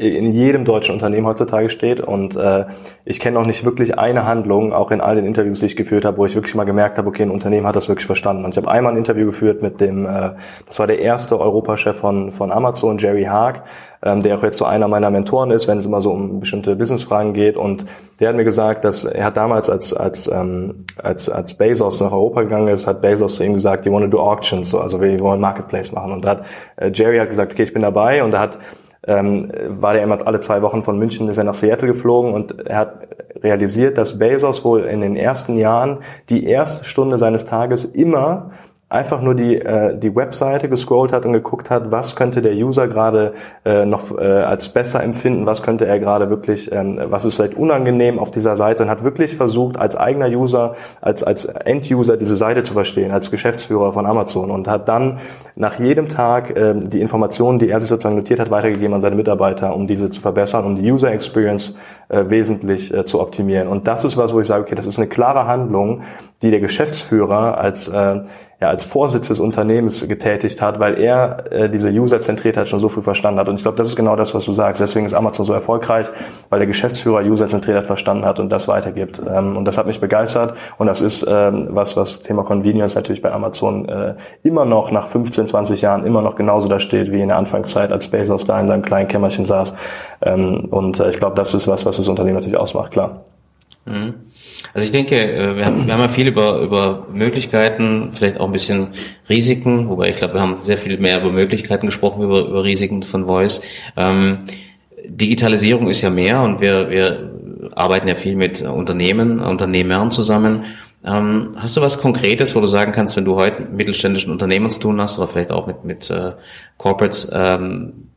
in jedem deutschen Unternehmen heutzutage steht. Und äh, ich kenne auch nicht wirklich eine Handlung, auch in all den Interviews, die ich geführt habe, wo ich wirklich mal gemerkt habe, okay, ein Unternehmen hat das wirklich verstanden. Und ich habe einmal ein Interview geführt mit dem, äh, das war der erste Europachef von, von Amazon, Jerry Haag, ähm, der auch jetzt so einer meiner Mentoren ist, wenn es immer so um bestimmte Businessfragen geht. Und der hat mir gesagt, dass er hat damals, als, als, ähm, als, als Bezos nach Europa gegangen ist, hat Bezos zu ihm gesagt, you want to do auctions, also wir wollen Marketplace machen. Und da hat äh, Jerry hat gesagt, okay, ich bin dabei. Und er hat ähm, war der immer alle zwei Wochen von München ist er nach Seattle geflogen und er hat realisiert, dass Bezos wohl in den ersten Jahren die erste Stunde seines Tages immer einfach nur die, äh, die Webseite gescrollt hat und geguckt hat, was könnte der User gerade äh, noch äh, als besser empfinden, was könnte er gerade wirklich, ähm, was ist vielleicht unangenehm auf dieser Seite und hat wirklich versucht, als eigener User, als, als End-User diese Seite zu verstehen, als Geschäftsführer von Amazon und hat dann nach jedem Tag äh, die Informationen, die er sich sozusagen notiert hat, weitergegeben an seine Mitarbeiter, um diese zu verbessern, um die User Experience äh, wesentlich äh, zu optimieren. Und das ist was, wo ich sage, okay, das ist eine klare Handlung, die der Geschäftsführer als äh, ja, als Vorsitz des Unternehmens getätigt hat, weil er äh, diese User-Zentriertheit schon so früh verstanden hat. Und ich glaube, das ist genau das, was du sagst. Deswegen ist Amazon so erfolgreich, weil der Geschäftsführer User-Zentriertheit verstanden hat und das weitergibt. Ähm, und das hat mich begeistert. Und das ist ähm, was, was Thema Convenience natürlich bei Amazon äh, immer noch nach 15, 20 Jahren immer noch genauso da steht, wie in der Anfangszeit, als Bezos da in seinem kleinen Kämmerchen saß. Ähm, und äh, ich glaube, das ist was, was das Unternehmen natürlich ausmacht, klar. Mhm. Also ich denke, äh, wir haben, wir haben ja viel über, über Möglichkeiten, vielleicht auch ein bisschen Risiken, wobei ich glaube, wir haben sehr viel mehr über Möglichkeiten gesprochen, über, über Risiken von Voice. Ähm, Digitalisierung ist ja mehr und wir, wir arbeiten ja viel mit Unternehmen, Unternehmern zusammen. Ähm, hast du was Konkretes, wo du sagen kannst, wenn du heute mit mittelständischen Unternehmen zu tun hast oder vielleicht auch mit, mit äh, Corporates, ähm,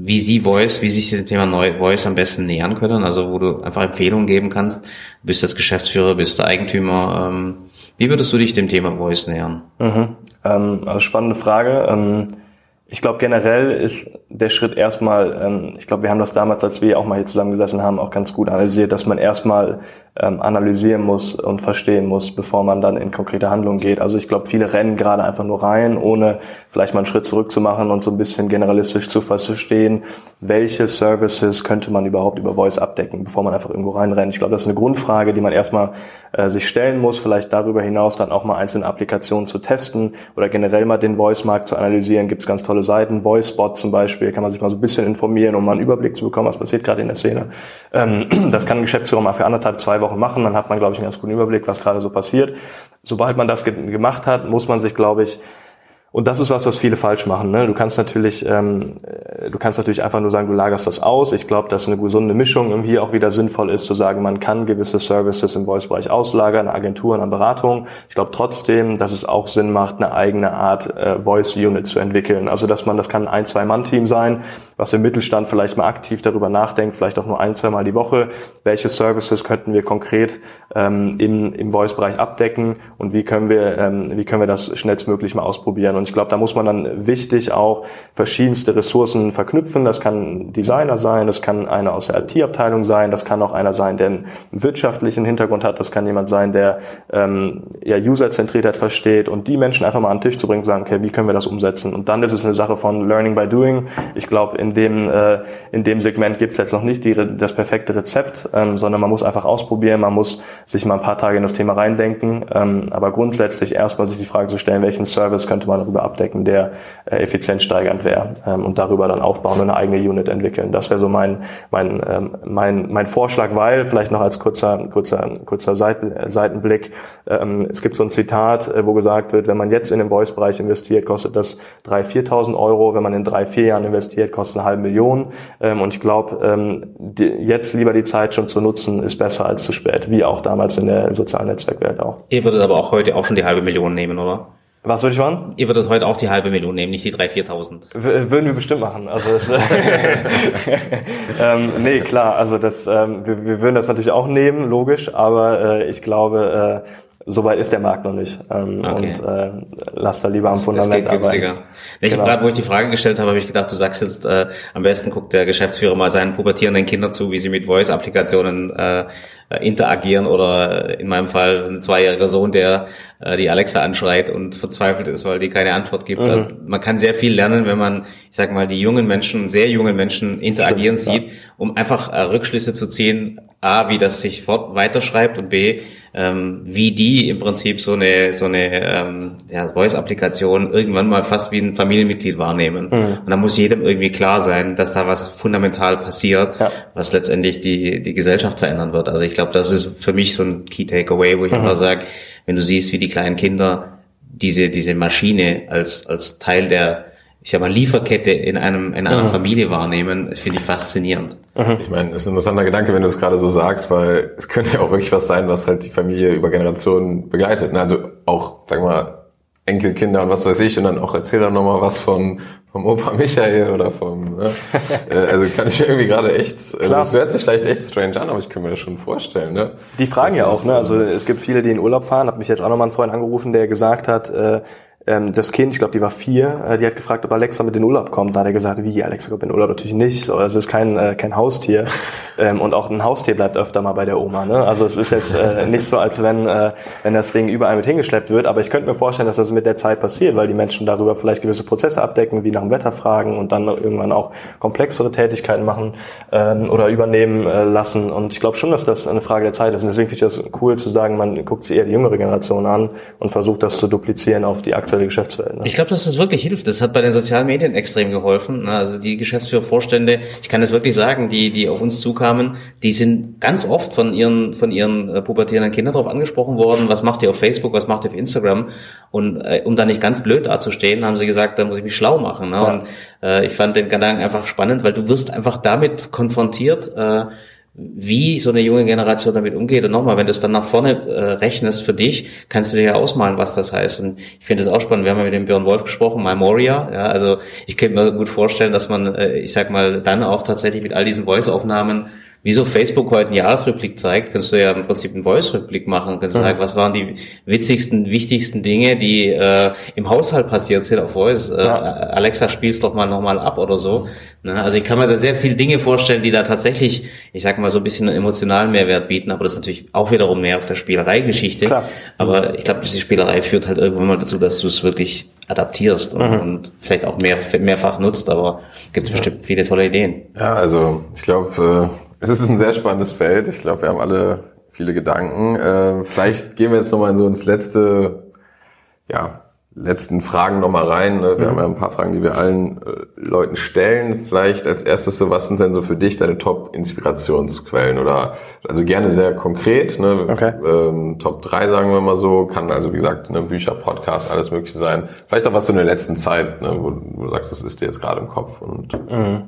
wie sie Voice, wie sich dem Thema Voice am besten nähern können, also wo du einfach Empfehlungen geben kannst, bist das Geschäftsführer, bist der Eigentümer, ähm, wie würdest du dich dem Thema Voice nähern? Mhm. Ähm, also spannende Frage. Ähm, ich glaube generell ist der Schritt erstmal, ähm, ich glaube, wir haben das damals, als wir auch mal hier zusammengesessen haben, auch ganz gut analysiert, dass man erstmal ähm, analysieren muss und verstehen muss, bevor man dann in konkrete Handlungen geht. Also ich glaube, viele rennen gerade einfach nur rein, ohne vielleicht mal einen Schritt zurück und so ein bisschen generalistisch zu verstehen, welche Services könnte man überhaupt über Voice abdecken, bevor man einfach irgendwo reinrennt. Ich glaube, das ist eine Grundfrage, die man erstmal äh, sich stellen muss, vielleicht darüber hinaus dann auch mal einzelne Applikationen zu testen oder generell mal den Voice-Markt zu analysieren. Gibt es ganz tolle Seiten, VoiceBot zum Beispiel, kann man sich mal so ein bisschen informieren, um mal einen Überblick zu bekommen, was passiert gerade in der Szene. Ähm, [CLEARS THROAT] das kann ein Geschäftsführer mal für anderthalb, zwei Wochen Wochen machen, dann hat man, glaube ich, einen ganz guten Überblick, was gerade so passiert. Sobald man das ge gemacht hat, muss man sich, glaube ich, und das ist was, was viele falsch machen. Ne? Du kannst natürlich, ähm, äh, du kannst natürlich einfach nur sagen, du lagerst das aus. Ich glaube, dass eine gesunde Mischung irgendwie auch wieder sinnvoll ist, zu sagen, man kann gewisse Services im Voice-Bereich auslagern, Agenturen an Beratung. Ich glaube trotzdem, dass es auch Sinn macht, eine eigene Art äh, Voice-Unit zu entwickeln. Also dass man, das kann ein, zwei Mann-Team sein, was im Mittelstand vielleicht mal aktiv darüber nachdenkt, vielleicht auch nur ein, zwei Mal die Woche, welche Services könnten wir konkret ähm, im, im Voice-Bereich abdecken und wie können wir, ähm, wie können wir das schnellstmöglich mal ausprobieren. Und ich glaube, da muss man dann wichtig auch verschiedenste Ressourcen verknüpfen. Das kann Designer sein, das kann einer aus der IT-Abteilung sein, das kann auch einer sein, der einen wirtschaftlichen Hintergrund hat, das kann jemand sein, der ähm, ja, User-Zentriertheit versteht und die Menschen einfach mal an den Tisch zu bringen und sagen, okay, wie können wir das umsetzen? Und dann ist es eine Sache von Learning by Doing. Ich glaube, in dem, äh, in dem Segment gibt es jetzt noch nicht die, das perfekte Rezept, ähm, sondern man muss einfach ausprobieren, man muss sich mal ein paar Tage in das Thema reindenken, ähm, aber grundsätzlich erstmal sich die Frage zu stellen, welchen Service könnte man darüber abdecken abdecken, der äh, effizienzsteigernd wäre ähm, und darüber dann aufbauen und eine eigene Unit entwickeln. Das wäre so mein, mein, ähm, mein, mein Vorschlag, weil vielleicht noch als kurzer, kurzer, kurzer Seiten, Seitenblick, ähm, es gibt so ein Zitat, äh, wo gesagt wird, wenn man jetzt in den Voice-Bereich investiert, kostet das 3.000, 4.000 Euro. Wenn man in drei, vier Jahren investiert, kostet eine halbe Million. Ähm, und ich glaube, ähm, jetzt lieber die Zeit schon zu nutzen, ist besser als zu spät, wie auch damals in der sozialen Netzwerkwelt auch. Ihr würdet aber auch heute auch schon die halbe Million nehmen, oder? Was würde ich machen? Ihr würdet heute auch die halbe Million nehmen, nicht die 3.000, 4.000. W würden wir bestimmt machen. Also das, [LAUGHS] ähm, nee, klar. Also das, ähm, wir, wir würden das natürlich auch nehmen, logisch. Aber äh, ich glaube, äh, Soweit ist der Markt noch nicht. Ähm, okay. Und äh, lass da lieber am Fundament das geht günstiger. arbeiten. Ich genau. gerade, wo ich die Frage gestellt habe, habe ich gedacht, du sagst jetzt, äh, am besten guckt der Geschäftsführer mal seinen pubertierenden Kindern zu, wie sie mit Voice-Applikationen äh, interagieren oder in meinem Fall ein zweijähriger Sohn, der äh, die Alexa anschreit und verzweifelt ist, weil die keine Antwort gibt. Mhm. Also man kann sehr viel lernen, wenn man, ich sag mal, die jungen Menschen, sehr jungen Menschen interagieren Stimmt, sieht, ja. um einfach äh, Rückschlüsse zu ziehen, A, wie das sich fort weiterschreibt und B, ähm, wie die im Prinzip so eine so eine ähm, ja, Voice-Applikation irgendwann mal fast wie ein Familienmitglied wahrnehmen. Mhm. Und da muss jedem irgendwie klar sein, dass da was fundamental passiert, ja. was letztendlich die die Gesellschaft verändern wird. Also ich glaube, das ist für mich so ein Key Takeaway, wo ich mhm. immer sage, wenn du siehst, wie die kleinen Kinder diese diese Maschine als als Teil der ich sag mal, Lieferkette in einem in einer mhm. Familie wahrnehmen, finde ich faszinierend. Mhm. Ich meine, das ist ein interessanter Gedanke, wenn du es gerade so sagst, weil es könnte ja auch wirklich was sein, was halt die Familie über Generationen begleitet. Ne? Also auch, sag mal, Enkelkinder und was weiß ich und dann auch erzähl dann nochmal was von vom Opa Michael oder vom ne? [LAUGHS] Äh, also kann ich mir irgendwie gerade echt also es hört sich vielleicht echt strange an aber ich kann mir das schon vorstellen ne die fragen das ja auch ne also es gibt viele die in Urlaub fahren hat mich jetzt auch nochmal ein Freund angerufen der gesagt hat äh, ähm, das Kind, ich glaube, die war vier, äh, die hat gefragt, ob Alexa mit in den Urlaub kommt. Da hat er gesagt, wie, Alexa kommt in den Urlaub? Natürlich nicht. So, also es ist kein, äh, kein Haustier. [LAUGHS] Ähm, und auch ein Haustier bleibt öfter mal bei der Oma. Ne? Also es ist jetzt äh, nicht so, als wenn, äh, wenn das Ding überall mit hingeschleppt wird. Aber ich könnte mir vorstellen, dass das mit der Zeit passiert, weil die Menschen darüber vielleicht gewisse Prozesse abdecken, wie nach dem Wetter fragen und dann irgendwann auch komplexere Tätigkeiten machen ähm, oder übernehmen äh, lassen. Und ich glaube schon, dass das eine Frage der Zeit ist. Und deswegen finde ich das cool zu sagen, man guckt sich eher die jüngere Generation an und versucht das zu duplizieren auf die aktuelle Geschäftswelt. Ne? Ich glaube, dass das wirklich hilft. Das hat bei den sozialen Medien extrem geholfen. Also die Geschäftsführervorstände, ich kann es wirklich sagen, die, die auf uns zukamen, die sind ganz oft von ihren, von ihren äh, pubertierenden Kindern darauf angesprochen worden, was macht ihr auf Facebook, was macht ihr auf Instagram? Und äh, um da nicht ganz blöd dazustehen, haben sie gesagt, da muss ich mich schlau machen. Ne? Ja. Und äh, ich fand den Gedanken einfach spannend, weil du wirst einfach damit konfrontiert, äh, wie so eine junge Generation damit umgeht. Und nochmal, wenn du es dann nach vorne äh, rechnest für dich, kannst du dir ja ausmalen, was das heißt. Und ich finde es auch spannend. Wir haben ja mit dem Björn Wolf gesprochen, My Moria. Ja, also ich könnte mir gut vorstellen, dass man, äh, ich sag mal, dann auch tatsächlich mit all diesen Voice-Aufnahmen Wieso Facebook heute einen Jahresrückblick zeigt, kannst du ja im Prinzip einen Voice-Rückblick machen. Kannst mhm. sagen, was waren die witzigsten, wichtigsten Dinge, die äh, im Haushalt passiert sind auf Voice. Äh, ja. Alexa, spielst doch mal nochmal ab oder so. Ne? Also ich kann mir da sehr viele Dinge vorstellen, die da tatsächlich, ich sag mal, so ein bisschen einen emotionalen Mehrwert bieten, aber das ist natürlich auch wiederum mehr auf der Spielerei-Geschichte. Klar. Aber ich glaube, diese Spielerei führt halt irgendwann mal dazu, dass du es wirklich adaptierst und, mhm. und, vielleicht auch mehr, mehrfach nutzt, aber gibt ja. bestimmt viele tolle Ideen. Ja, also ich glaube, äh es ist ein sehr spannendes Feld. Ich glaube, wir haben alle viele Gedanken. Äh, vielleicht gehen wir jetzt nochmal so ins letzte, ja, letzten Fragen nochmal rein. Ne? Wir mhm. haben ja ein paar Fragen, die wir allen äh, Leuten stellen. Vielleicht als erstes so, was sind denn so für dich deine Top-Inspirationsquellen? Oder also gerne sehr konkret, ne? Okay. Ähm, Top 3 sagen wir mal so, kann also wie gesagt ne, Bücher, Podcast, alles mögliche sein. Vielleicht auch was so in der letzten Zeit, ne? wo, wo du sagst, das ist dir jetzt gerade im Kopf. Und mhm.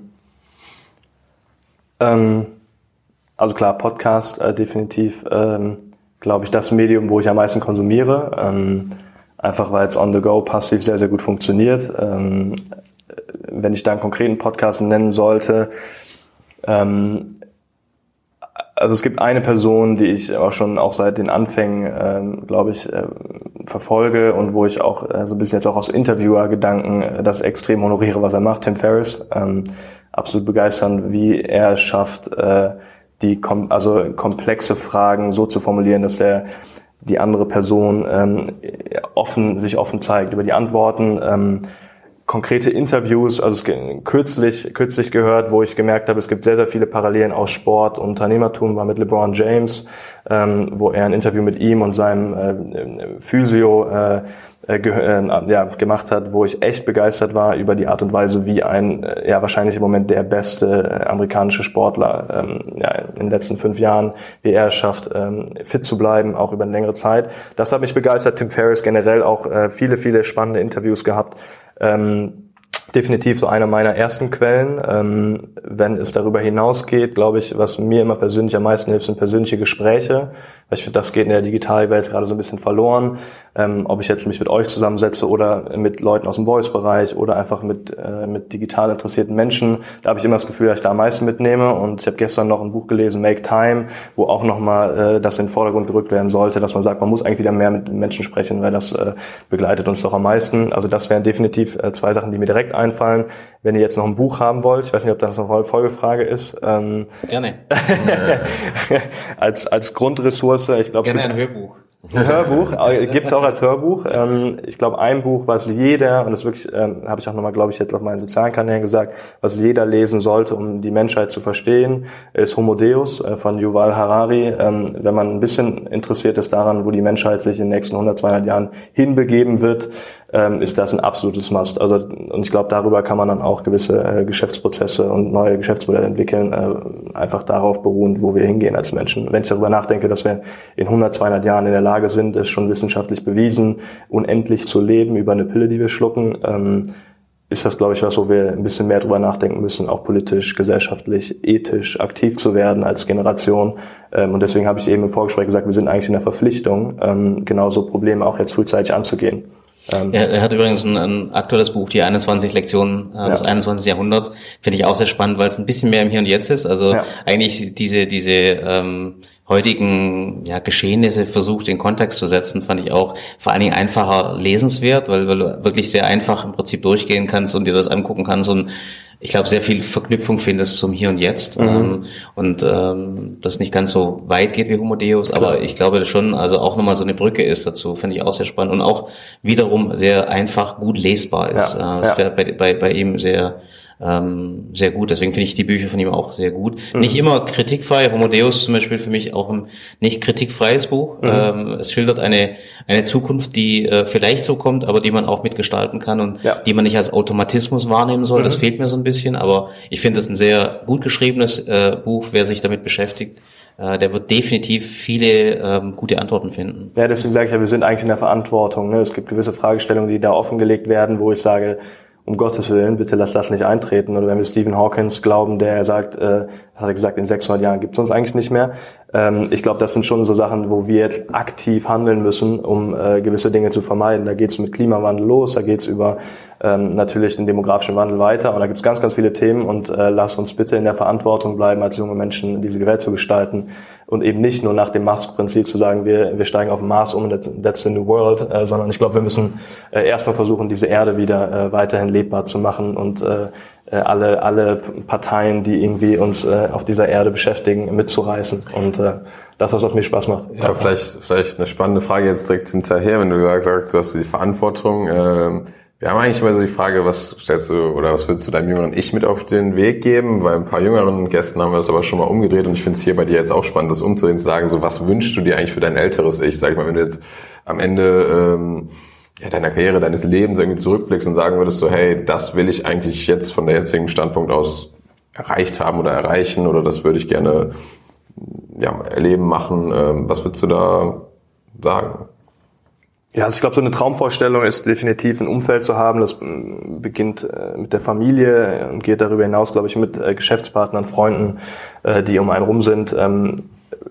ähm also klar, Podcast äh, definitiv, ähm, glaube ich, das Medium, wo ich am meisten konsumiere. Ähm, einfach weil es on the go passiv sehr, sehr gut funktioniert. Ähm, wenn ich da einen konkreten Podcast nennen sollte, ähm, also es gibt eine Person, die ich auch schon auch seit den Anfängen, ähm, glaube ich, äh, verfolge und wo ich auch äh, so ein bisschen jetzt auch aus Interviewer-Gedanken äh, das extrem honoriere, was er macht, Tim Ferriss. Ähm, absolut begeisternd, wie er es schafft, äh, die kom also komplexe Fragen so zu formulieren, dass der die andere Person ähm, offen sich offen zeigt über die Antworten. Ähm, konkrete Interviews, also es, kürzlich kürzlich gehört, wo ich gemerkt habe, es gibt sehr sehr viele Parallelen aus Sport und Unternehmertum, war mit LeBron James, ähm, wo er ein Interview mit ihm und seinem äh, Physio äh, ja, gemacht hat, wo ich echt begeistert war über die Art und Weise, wie ein, äh, ja wahrscheinlich im Moment der beste äh, amerikanische Sportler ähm, ja, in den letzten fünf Jahren, wie er es schafft, ähm, fit zu bleiben, auch über eine längere Zeit. Das hat mich begeistert. Tim Ferriss generell auch äh, viele, viele spannende Interviews gehabt. Ähm, definitiv so einer meiner ersten Quellen. Ähm, wenn es darüber hinausgeht, glaube ich, was mir immer persönlich am meisten hilft, sind persönliche Gespräche. Ich finde, das geht in der Digitalwelt gerade so ein bisschen verloren. ähm, ob ich jetzt mich mit euch zusammensetze oder mit Leuten aus dem Voice-Bereich oder einfach mit, äh, mit digital interessierten Menschen. Da habe ich immer das Gefühl, dass ich da am meisten mitnehme. Und ich habe gestern noch ein Buch gelesen, Make Time, wo auch nochmal äh, das in den Vordergrund gerückt werden sollte, dass man sagt, man muss eigentlich wieder mehr mit Menschen sprechen, weil das äh, begleitet uns doch am meisten. Also das wären definitiv äh, zwei Sachen, die mir direkt einfallen. Wenn ihr jetzt noch ein Buch haben wollt, ich weiß nicht, ob das noch eine Folgefrage ist. Ähm, Gerne. [LAUGHS] als, als Grundressource, ich glaube. Gerne ein Hörbuch. Ein Hörbuch, gibt es auch als Hörbuch. Ähm, ich glaube, ein Buch, was jeder, und das wirklich, ähm, habe ich auch nochmal, glaube ich, jetzt auf meinen sozialen Kanälen gesagt, was jeder lesen sollte, um die Menschheit zu verstehen, ist Homo Deus äh, von Yuval Harari. Ähm, wenn man ein bisschen interessiert ist daran, wo die Menschheit sich in den nächsten 100, 200 Jahren hinbegeben wird, ähm, ist das ein absolutes Must. Also und ich glaube, darüber kann man dann auch gewisse äh, Geschäftsprozesse und neue Geschäftsmodelle entwickeln, äh, einfach darauf beruhend, wo wir hingehen als Menschen. Wenn ich darüber nachdenke, dass wir in 100, 200 Jahren in der Lage sind, ist schon wissenschaftlich bewiesen, unendlich zu leben über eine Pille, die wir schlucken, ähm, ist das, glaube ich, was, wo wir ein bisschen mehr drüber nachdenken müssen, auch politisch, gesellschaftlich, ethisch aktiv zu werden als Generation. Ähm, und deswegen habe ich eben im Vorgespräch gesagt, wir sind eigentlich in der Verpflichtung, ähm, genauso Probleme auch jetzt frühzeitig anzugehen. Ähm, er, er, hat übrigens ein, ein, aktuelles Buch, die 21 Lektionen äh, ja. des 21. Jahrhunderts. Finde ich auch sehr spannend, weil es ein bisschen mehr im Hier und Jetzt ist. Also ja. eigentlich diese, diese ähm, heutigen ja, Geschehnisse versucht, in Kontext zu setzen, fand ich auch vor allen Dingen einfacher lesenswert, weil, weil du wirklich sehr einfach im Prinzip durchgehen kannst und dir das angucken kannst und ich glaube, sehr viel Verknüpfung findest zum Hier und Jetzt mhm. ähm, und ähm, das nicht ganz so weit geht wie Homo Deus, aber ich glaube schon, also auch nochmal so eine Brücke ist dazu, finde ich auch sehr spannend und auch wiederum sehr einfach gut lesbar ist. Ja. Äh, das ja. wäre bei, bei, bei ihm sehr ähm, sehr gut. Deswegen finde ich die Bücher von ihm auch sehr gut. Mhm. Nicht immer kritikfrei. Homo Deus zum Beispiel für mich auch ein nicht kritikfreies Buch. Mhm. Ähm, es schildert eine, eine Zukunft, die äh, vielleicht so kommt, aber die man auch mitgestalten kann und ja. die man nicht als Automatismus wahrnehmen soll. Mhm. Das fehlt mir so ein bisschen. Aber ich finde das ein sehr gut geschriebenes äh, Buch, wer sich damit beschäftigt äh, der wird definitiv viele ähm, gute Antworten finden. Ja, deswegen sage ich ja, wir sind eigentlich in der Verantwortung. Ne? Es gibt gewisse Fragestellungen, die da offengelegt werden, wo ich sage, um Gottes Willen, bitte lass das nicht eintreten. Oder wenn wir Stephen Hawkins glauben, der sagt, äh, hat er gesagt, in 600 Jahren gibt es uns eigentlich nicht mehr. Ähm, ich glaube, das sind schon so Sachen, wo wir jetzt aktiv handeln müssen, um äh, gewisse Dinge zu vermeiden. Da geht es mit Klimawandel los, da geht es über ähm, natürlich den demografischen Wandel weiter. Und da gibt es ganz, ganz viele Themen. Und äh, lass uns bitte in der Verantwortung bleiben, als junge Menschen diese Welt zu gestalten und eben nicht nur nach dem Musk-Prinzip zu sagen, wir, wir steigen auf den Mars um, that's, that's the new world, äh, sondern ich glaube, wir müssen äh, erstmal versuchen, diese Erde wieder äh, weiterhin lebbar zu machen und äh, äh, alle, alle Parteien, die irgendwie uns äh, auf dieser Erde beschäftigen, mitzureißen. Und äh, das was mir Spaß macht. Ja, vielleicht, vielleicht eine spannende Frage jetzt direkt hinterher, wenn du sagst, du hast die Verantwortung. Wir haben eigentlich immer so die Frage, was stellst du oder was würdest du deinem jüngeren Ich mit auf den Weg geben? Bei ein paar jüngeren Gästen haben wir das aber schon mal umgedreht und ich finde es hier bei dir jetzt auch spannend, das umzudrehen, zu sagen, so was wünschst du dir eigentlich für dein älteres Ich? Sag ich mal, wenn du jetzt am Ende ähm, ja, deiner Karriere, deines Lebens irgendwie zurückblickst und sagen würdest so, hey, das will ich eigentlich jetzt von der jetzigen Standpunkt aus erreicht haben oder erreichen oder das würde ich gerne ja, erleben, machen. Ähm, was würdest du da sagen? Ja, also ich glaube, so eine Traumvorstellung ist definitiv ein Umfeld zu haben. Das mm, beginnt äh, mit der Familie und geht darüber hinaus, glaube ich, mit äh, Geschäftspartnern, Freunden, äh, die um einen rum sind, ähm,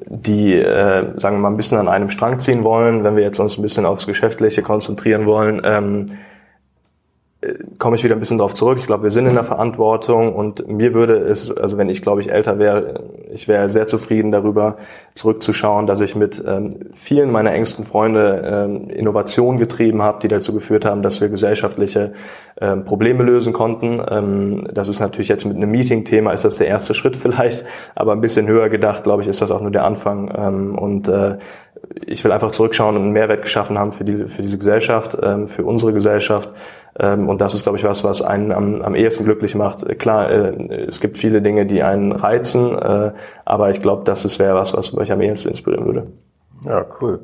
die, sagen wir mal, ein bisschen an einem Strang ziehen wollen. Wenn wir jetzt uns ein bisschen aufs Geschäftliche konzentrieren wollen, ähm, komme ich wieder ein bisschen darauf zurück. Ich glaube, wir sind in der Verantwortung und mir würde es, also wenn ich glaube ich älter wäre, ich wäre sehr zufrieden darüber, zurückzuschauen, dass ich mit ähm, vielen meiner engsten Freunde ähm, Innovationen getrieben habe, die dazu geführt haben, dass wir gesellschaftliche ähm, Probleme lösen konnten. Ähm, das ist natürlich jetzt mit einem Meeting-Thema, ist das der erste Schritt [LAUGHS] vielleicht, aber ein bisschen höher gedacht, glaube ich, ist das auch nur der Anfang. Ähm, und äh, ich will einfach zurückschauen und einen Mehrwert geschaffen haben für diese, für diese Gesellschaft, ähm, für unsere Gesellschaft. Ähm, und das ist, glaube ich, was, was einen am, am ehesten glücklich macht. Klar, äh, es gibt viele Dinge, die einen reizen, äh, aber ich glaube, das wäre was, was mich am ehesten inspirieren würde. Ja, cool.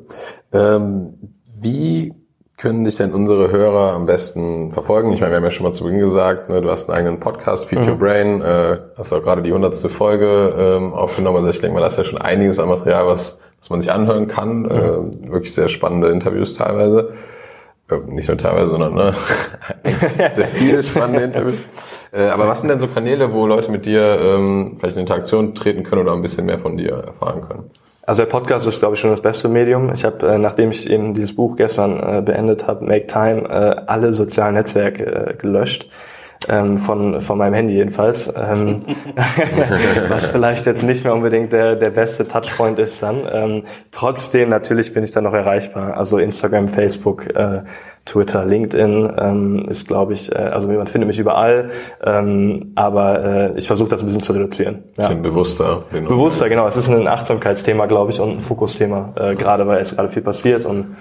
Ähm, wie können dich denn unsere Hörer am besten verfolgen? Ich meine, wir haben ja schon mal zu Beginn gesagt, ne, du hast einen eigenen Podcast, Feed mhm. Your Brain, äh, hast auch gerade die hundertste Folge ähm, aufgenommen. Also ich denke mal, da ist ja schon einiges an Material, was was man sich anhören kann. Mhm. Äh, wirklich sehr spannende Interviews teilweise. Äh, nicht nur teilweise, sondern ne, [LAUGHS] sehr viele spannende Interviews. Äh, aber was sind denn so Kanäle, wo Leute mit dir ähm, vielleicht in Interaktion treten können oder ein bisschen mehr von dir erfahren können? Also der Podcast ist, glaube ich, schon das beste Medium. Ich habe, äh, nachdem ich eben dieses Buch gestern äh, beendet habe, Make Time, äh, alle sozialen Netzwerke äh, gelöscht. Ähm, von, von meinem Handy jedenfalls. Ähm, [LAUGHS] was vielleicht jetzt nicht mehr unbedingt der, der beste Touchpoint ist dann. Ähm, trotzdem, natürlich bin ich dann noch erreichbar. Also Instagram, Facebook, äh, Twitter, LinkedIn ähm, ist, glaube ich, äh, also man findet mich überall, ähm, aber äh, ich versuche das ein bisschen zu reduzieren. Ja. Bisschen bewusster. Bewusster, genau. Es ist ein Achtsamkeitsthema, glaube ich, und ein Fokusthema, äh, gerade weil es gerade viel passiert und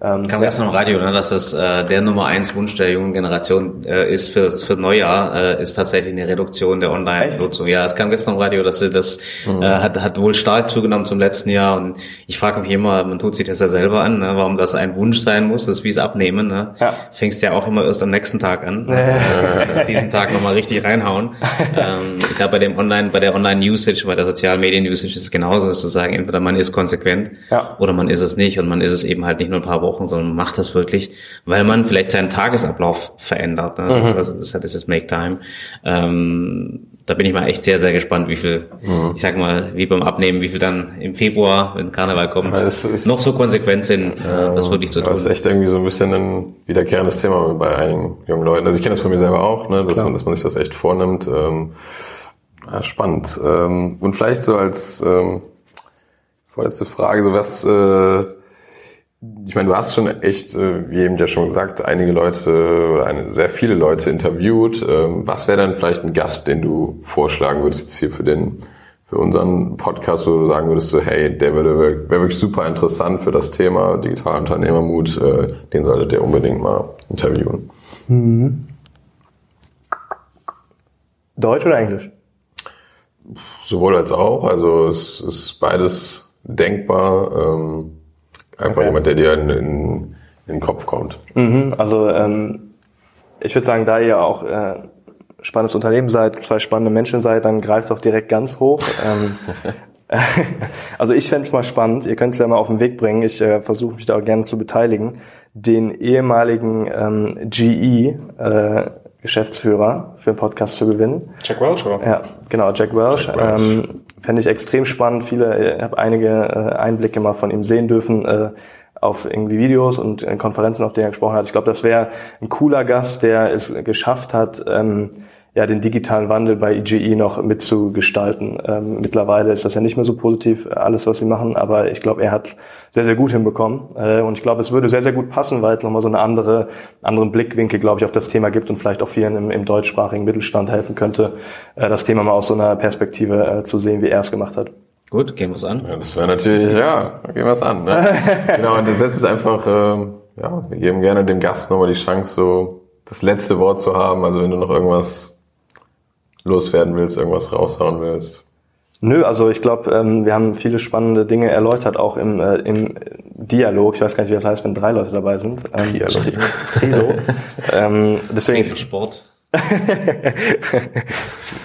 ähm, Kam gestern im Radio, ne, dass das äh, der Nummer eins Wunsch der jungen Generation äh, ist für, für Neujahr, äh, ist tatsächlich eine Reduktion der Online-Nutzung. Ja, es kam gestern im Radio, dass sie das mhm. äh, hat, hat wohl stark zugenommen zum letzten Jahr. Und ich frage mich immer, man tut sich das ja selber an, ne, warum das ein Wunsch sein muss, das ist wie es abnehmen. Ne? Ja. Fängst ja auch immer erst am nächsten Tag an. äh, diesen Tag nochmal richtig reinhauen. [LAUGHS] ähm, ich glaube, bei dem Online, bei der Online-Usage, bei der sozialen Medien-Usage ist es genauso, ist zu sagen, entweder man ist konsequent ja. oder man ist es nicht und man ist es eben halt nicht nur ein paar Wochen Wochen, sondern macht das wirklich, weil man vielleicht seinen Tagesablauf verändert. Ne? Das, mhm. ist, das, ist, das ist Make Time. Ähm, da bin ich mal echt sehr, sehr gespannt, wie viel, mhm. ich sag mal, wie beim Abnehmen, wie viel dann im Februar, wenn Karneval kommt, noch so konsequent sind, äh, das wirklich zu tun. Das ist echt irgendwie so ein bisschen ein wiederkehrendes Thema bei einigen jungen Leuten. Also ich kenne das von mir selber auch, ne, dass, man, dass man sich das echt vornimmt. Ähm, ja, spannend. Ähm, und vielleicht so als ähm, vorletzte Frage, so was äh, ich meine, du hast schon echt, äh, wie eben ja schon gesagt, einige Leute oder eine, sehr viele Leute interviewt. Ähm, was wäre dann vielleicht ein Gast, den du vorschlagen würdest jetzt hier für den, für unseren Podcast, wo du sagen würdest, so, hey, der wäre wirklich super interessant für das Thema digitaler Unternehmermut, äh, den solltet ihr unbedingt mal interviewen. Mhm. Deutsch oder Englisch? Sowohl als auch. Also es ist beides denkbar. Ähm, Einfach okay. jemand, der dir in, in, in, den Kopf kommt. Mhm, also ähm, ich würde sagen, da ihr auch äh, spannendes Unternehmen seid, zwei spannende Menschen seid, dann greift auch direkt ganz hoch. Ähm, [LAUGHS] [LAUGHS] also ich fände es mal spannend, ihr könnt es ja mal auf den Weg bringen, ich äh, versuche mich da auch gerne zu beteiligen, den ehemaligen ähm, GE äh, Geschäftsführer für einen Podcast zu gewinnen. Jack Welch, oder? Ja, genau, Jack Welch. Jack Welch. Ähm, Fände ich extrem spannend. Viele, ich habe einige äh, Einblicke mal von ihm sehen dürfen äh, auf irgendwie Videos und äh, Konferenzen, auf denen er gesprochen hat. Ich glaube, das wäre ein cooler Gast, der es geschafft hat, ähm, ja, den digitalen Wandel bei IGE noch mitzugestalten. Ähm, mittlerweile ist das ja nicht mehr so positiv, alles, was sie machen, aber ich glaube, er hat sehr, sehr gut hinbekommen. Äh, und ich glaube, es würde sehr, sehr gut passen, weil es nochmal so eine andere, anderen Blickwinkel, glaube ich, auf das Thema gibt und vielleicht auch vielen im, im deutschsprachigen Mittelstand helfen könnte, äh, das Thema mal aus so einer Perspektive äh, zu sehen, wie er es gemacht hat. Gut, gehen wir es an. Ja, das wäre natürlich, ja, gehen wir es an. Ne? [LAUGHS] genau, und jetzt ist es einfach, äh, ja, wir geben gerne dem Gast nochmal die Chance, so das letzte Wort zu haben. Also wenn du noch irgendwas loswerden willst, irgendwas raushauen willst? Nö, also ich glaube, ähm, wir haben viele spannende Dinge erläutert, auch im, äh, im Dialog. Ich weiß gar nicht, wie das heißt, wenn drei Leute dabei sind. Ähm, Dialog. Trilo. [LAUGHS] ähm, deswegen ist Sport. [LAUGHS]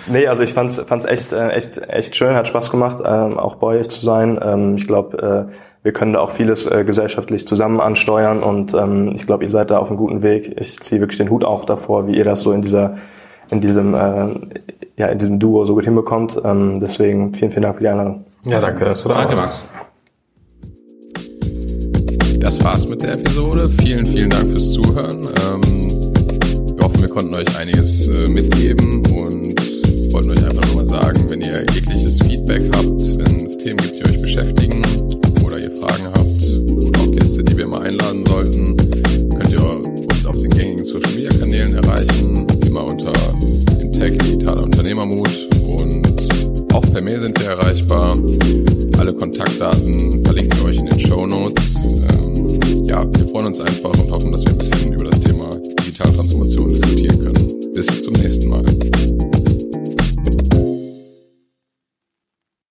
nee, also ich fand's, fand's echt, äh, echt, echt schön, hat Spaß gemacht, ähm, auch bei euch zu sein. Ähm, ich glaube, äh, wir können da auch vieles äh, gesellschaftlich zusammen ansteuern und ähm, ich glaube, ihr seid da auf einem guten Weg. Ich ziehe wirklich den Hut auch davor, wie ihr das so in dieser in diesem, äh, ja, in diesem Duo so gut hinbekommt. Ähm, deswegen vielen, vielen Dank für die Einladung. Ja, danke, dass du da danke, Max. Das war's mit der Episode. Vielen, vielen Dank fürs Zuhören. Ähm, wir hoffen, wir konnten euch einiges äh, mitgeben und wollten euch einfach nur mal sagen, wenn ihr jegliches Feedback habt, wenn es Themen gibt, die euch beschäftigen oder ihr Fragen habt Unternehmermut und auch per Mail sind wir erreichbar. Alle Kontaktdaten verlinken wir euch in den Show Notes. Ähm, ja, wir freuen uns einfach und hoffen, dass wir ein bisschen über das Thema Digitaltransformation diskutieren können. Bis zum nächsten Mal.